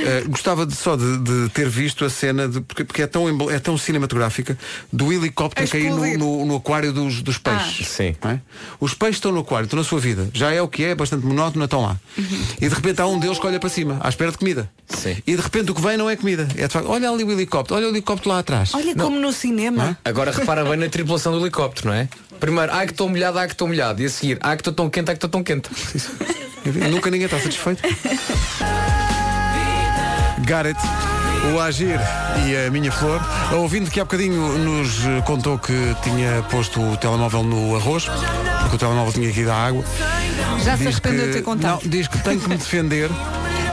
[SPEAKER 1] Eh, gostava de- só de, de ter visto a cena, de, porque, porque é, tão, é tão cinematográfica, do helicóptero cair no, no- no aquário dos, dos peixes. Sim. Os peixes estão no aquário, estão na sua vida. Já é o que é, bastante monótono, estão lá. E de repente há um deles que olha para cima, à espera de comida. E de repente o que vem não é comida. É de facto, olha ali o helicóptero, olha o helicóptero lá atrás.
[SPEAKER 3] Olha como no cinema.
[SPEAKER 12] Agora repara bem na tripulação do helicóptero, não é? Primeiro, ai que estou molhado, ai que estou molhado. E a seguir, ai que estou tão quente, ai que estou tão quente.
[SPEAKER 1] Nunca ninguém está satisfeito. Garrett, o Agir e a minha flor. A ouvinte que há bocadinho nos eh, contou que tinha posto o telemóvel no arroz, porque o telemóvel tinha ir à água.
[SPEAKER 3] Já se
[SPEAKER 1] Diz
[SPEAKER 3] arrependeu de ter contado.
[SPEAKER 1] Não, diz que tem que me defender.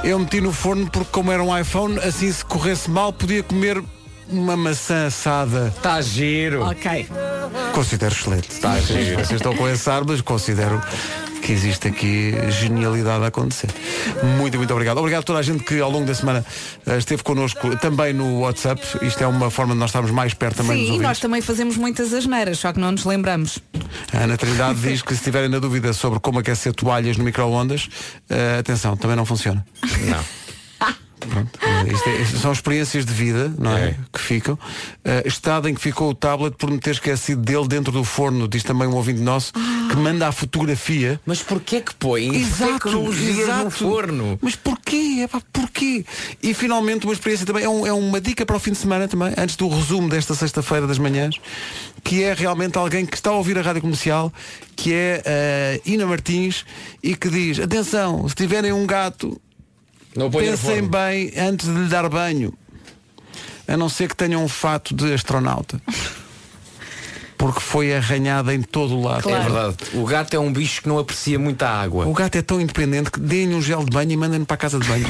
[SPEAKER 1] Eu meti no forno porque como era um iPhone, assim se corresse mal podia comer uma maçã assada.
[SPEAKER 12] Está giro.
[SPEAKER 3] Ok.
[SPEAKER 1] Considero excelente.
[SPEAKER 12] Tá giro.
[SPEAKER 1] Vocês estão com esse ar, mas considero que existe aqui genialidade a acontecer. Muito, muito obrigado. Obrigado a toda a gente que ao longo da semana eh, esteve connosco também no WhatsApp. Isto é uma forma de nós estarmos mais perto também dos
[SPEAKER 3] Sim, e
[SPEAKER 1] ouvintes.
[SPEAKER 3] nós também fazemos muitas asneiras, só que não nos lembramos.
[SPEAKER 1] A Ana Trindade diz que se tiverem na dúvida sobre como aquecer toalhas no micro-ondas, eh, atenção, também não funciona.
[SPEAKER 12] Não.
[SPEAKER 1] Pronto, eh, isto é- isto são experiências de vida, não é?
[SPEAKER 12] É.
[SPEAKER 1] Que ficam. Eh, estado em que ficou o tablet por me ter esquecido dele dentro do forno, diz também um ouvinte nosso, que manda a fotografia.
[SPEAKER 12] Mas porquê que põe
[SPEAKER 1] Exato, exato.
[SPEAKER 12] no forno?
[SPEAKER 1] Mas porquê? Epá, porquê? E finalmente uma experiência também, é, um- é uma dica para o fim de semana também, antes do resumo desta sexta-feira das manhãs, que é realmente alguém que está a ouvir a rádio comercial, que é eh, Ina Martins, e que diz, atenção, se tiverem um gato, pensem bem antes de lhe dar banho. A não ser que tenham um fato de astronauta. Porque foi arranhada em todo o lado.
[SPEAKER 12] É verdade. O gato é um bicho que não aprecia muita água.
[SPEAKER 1] O gato é tão independente que deem-lhe um gel de banho e mandem-no para a casa de banho.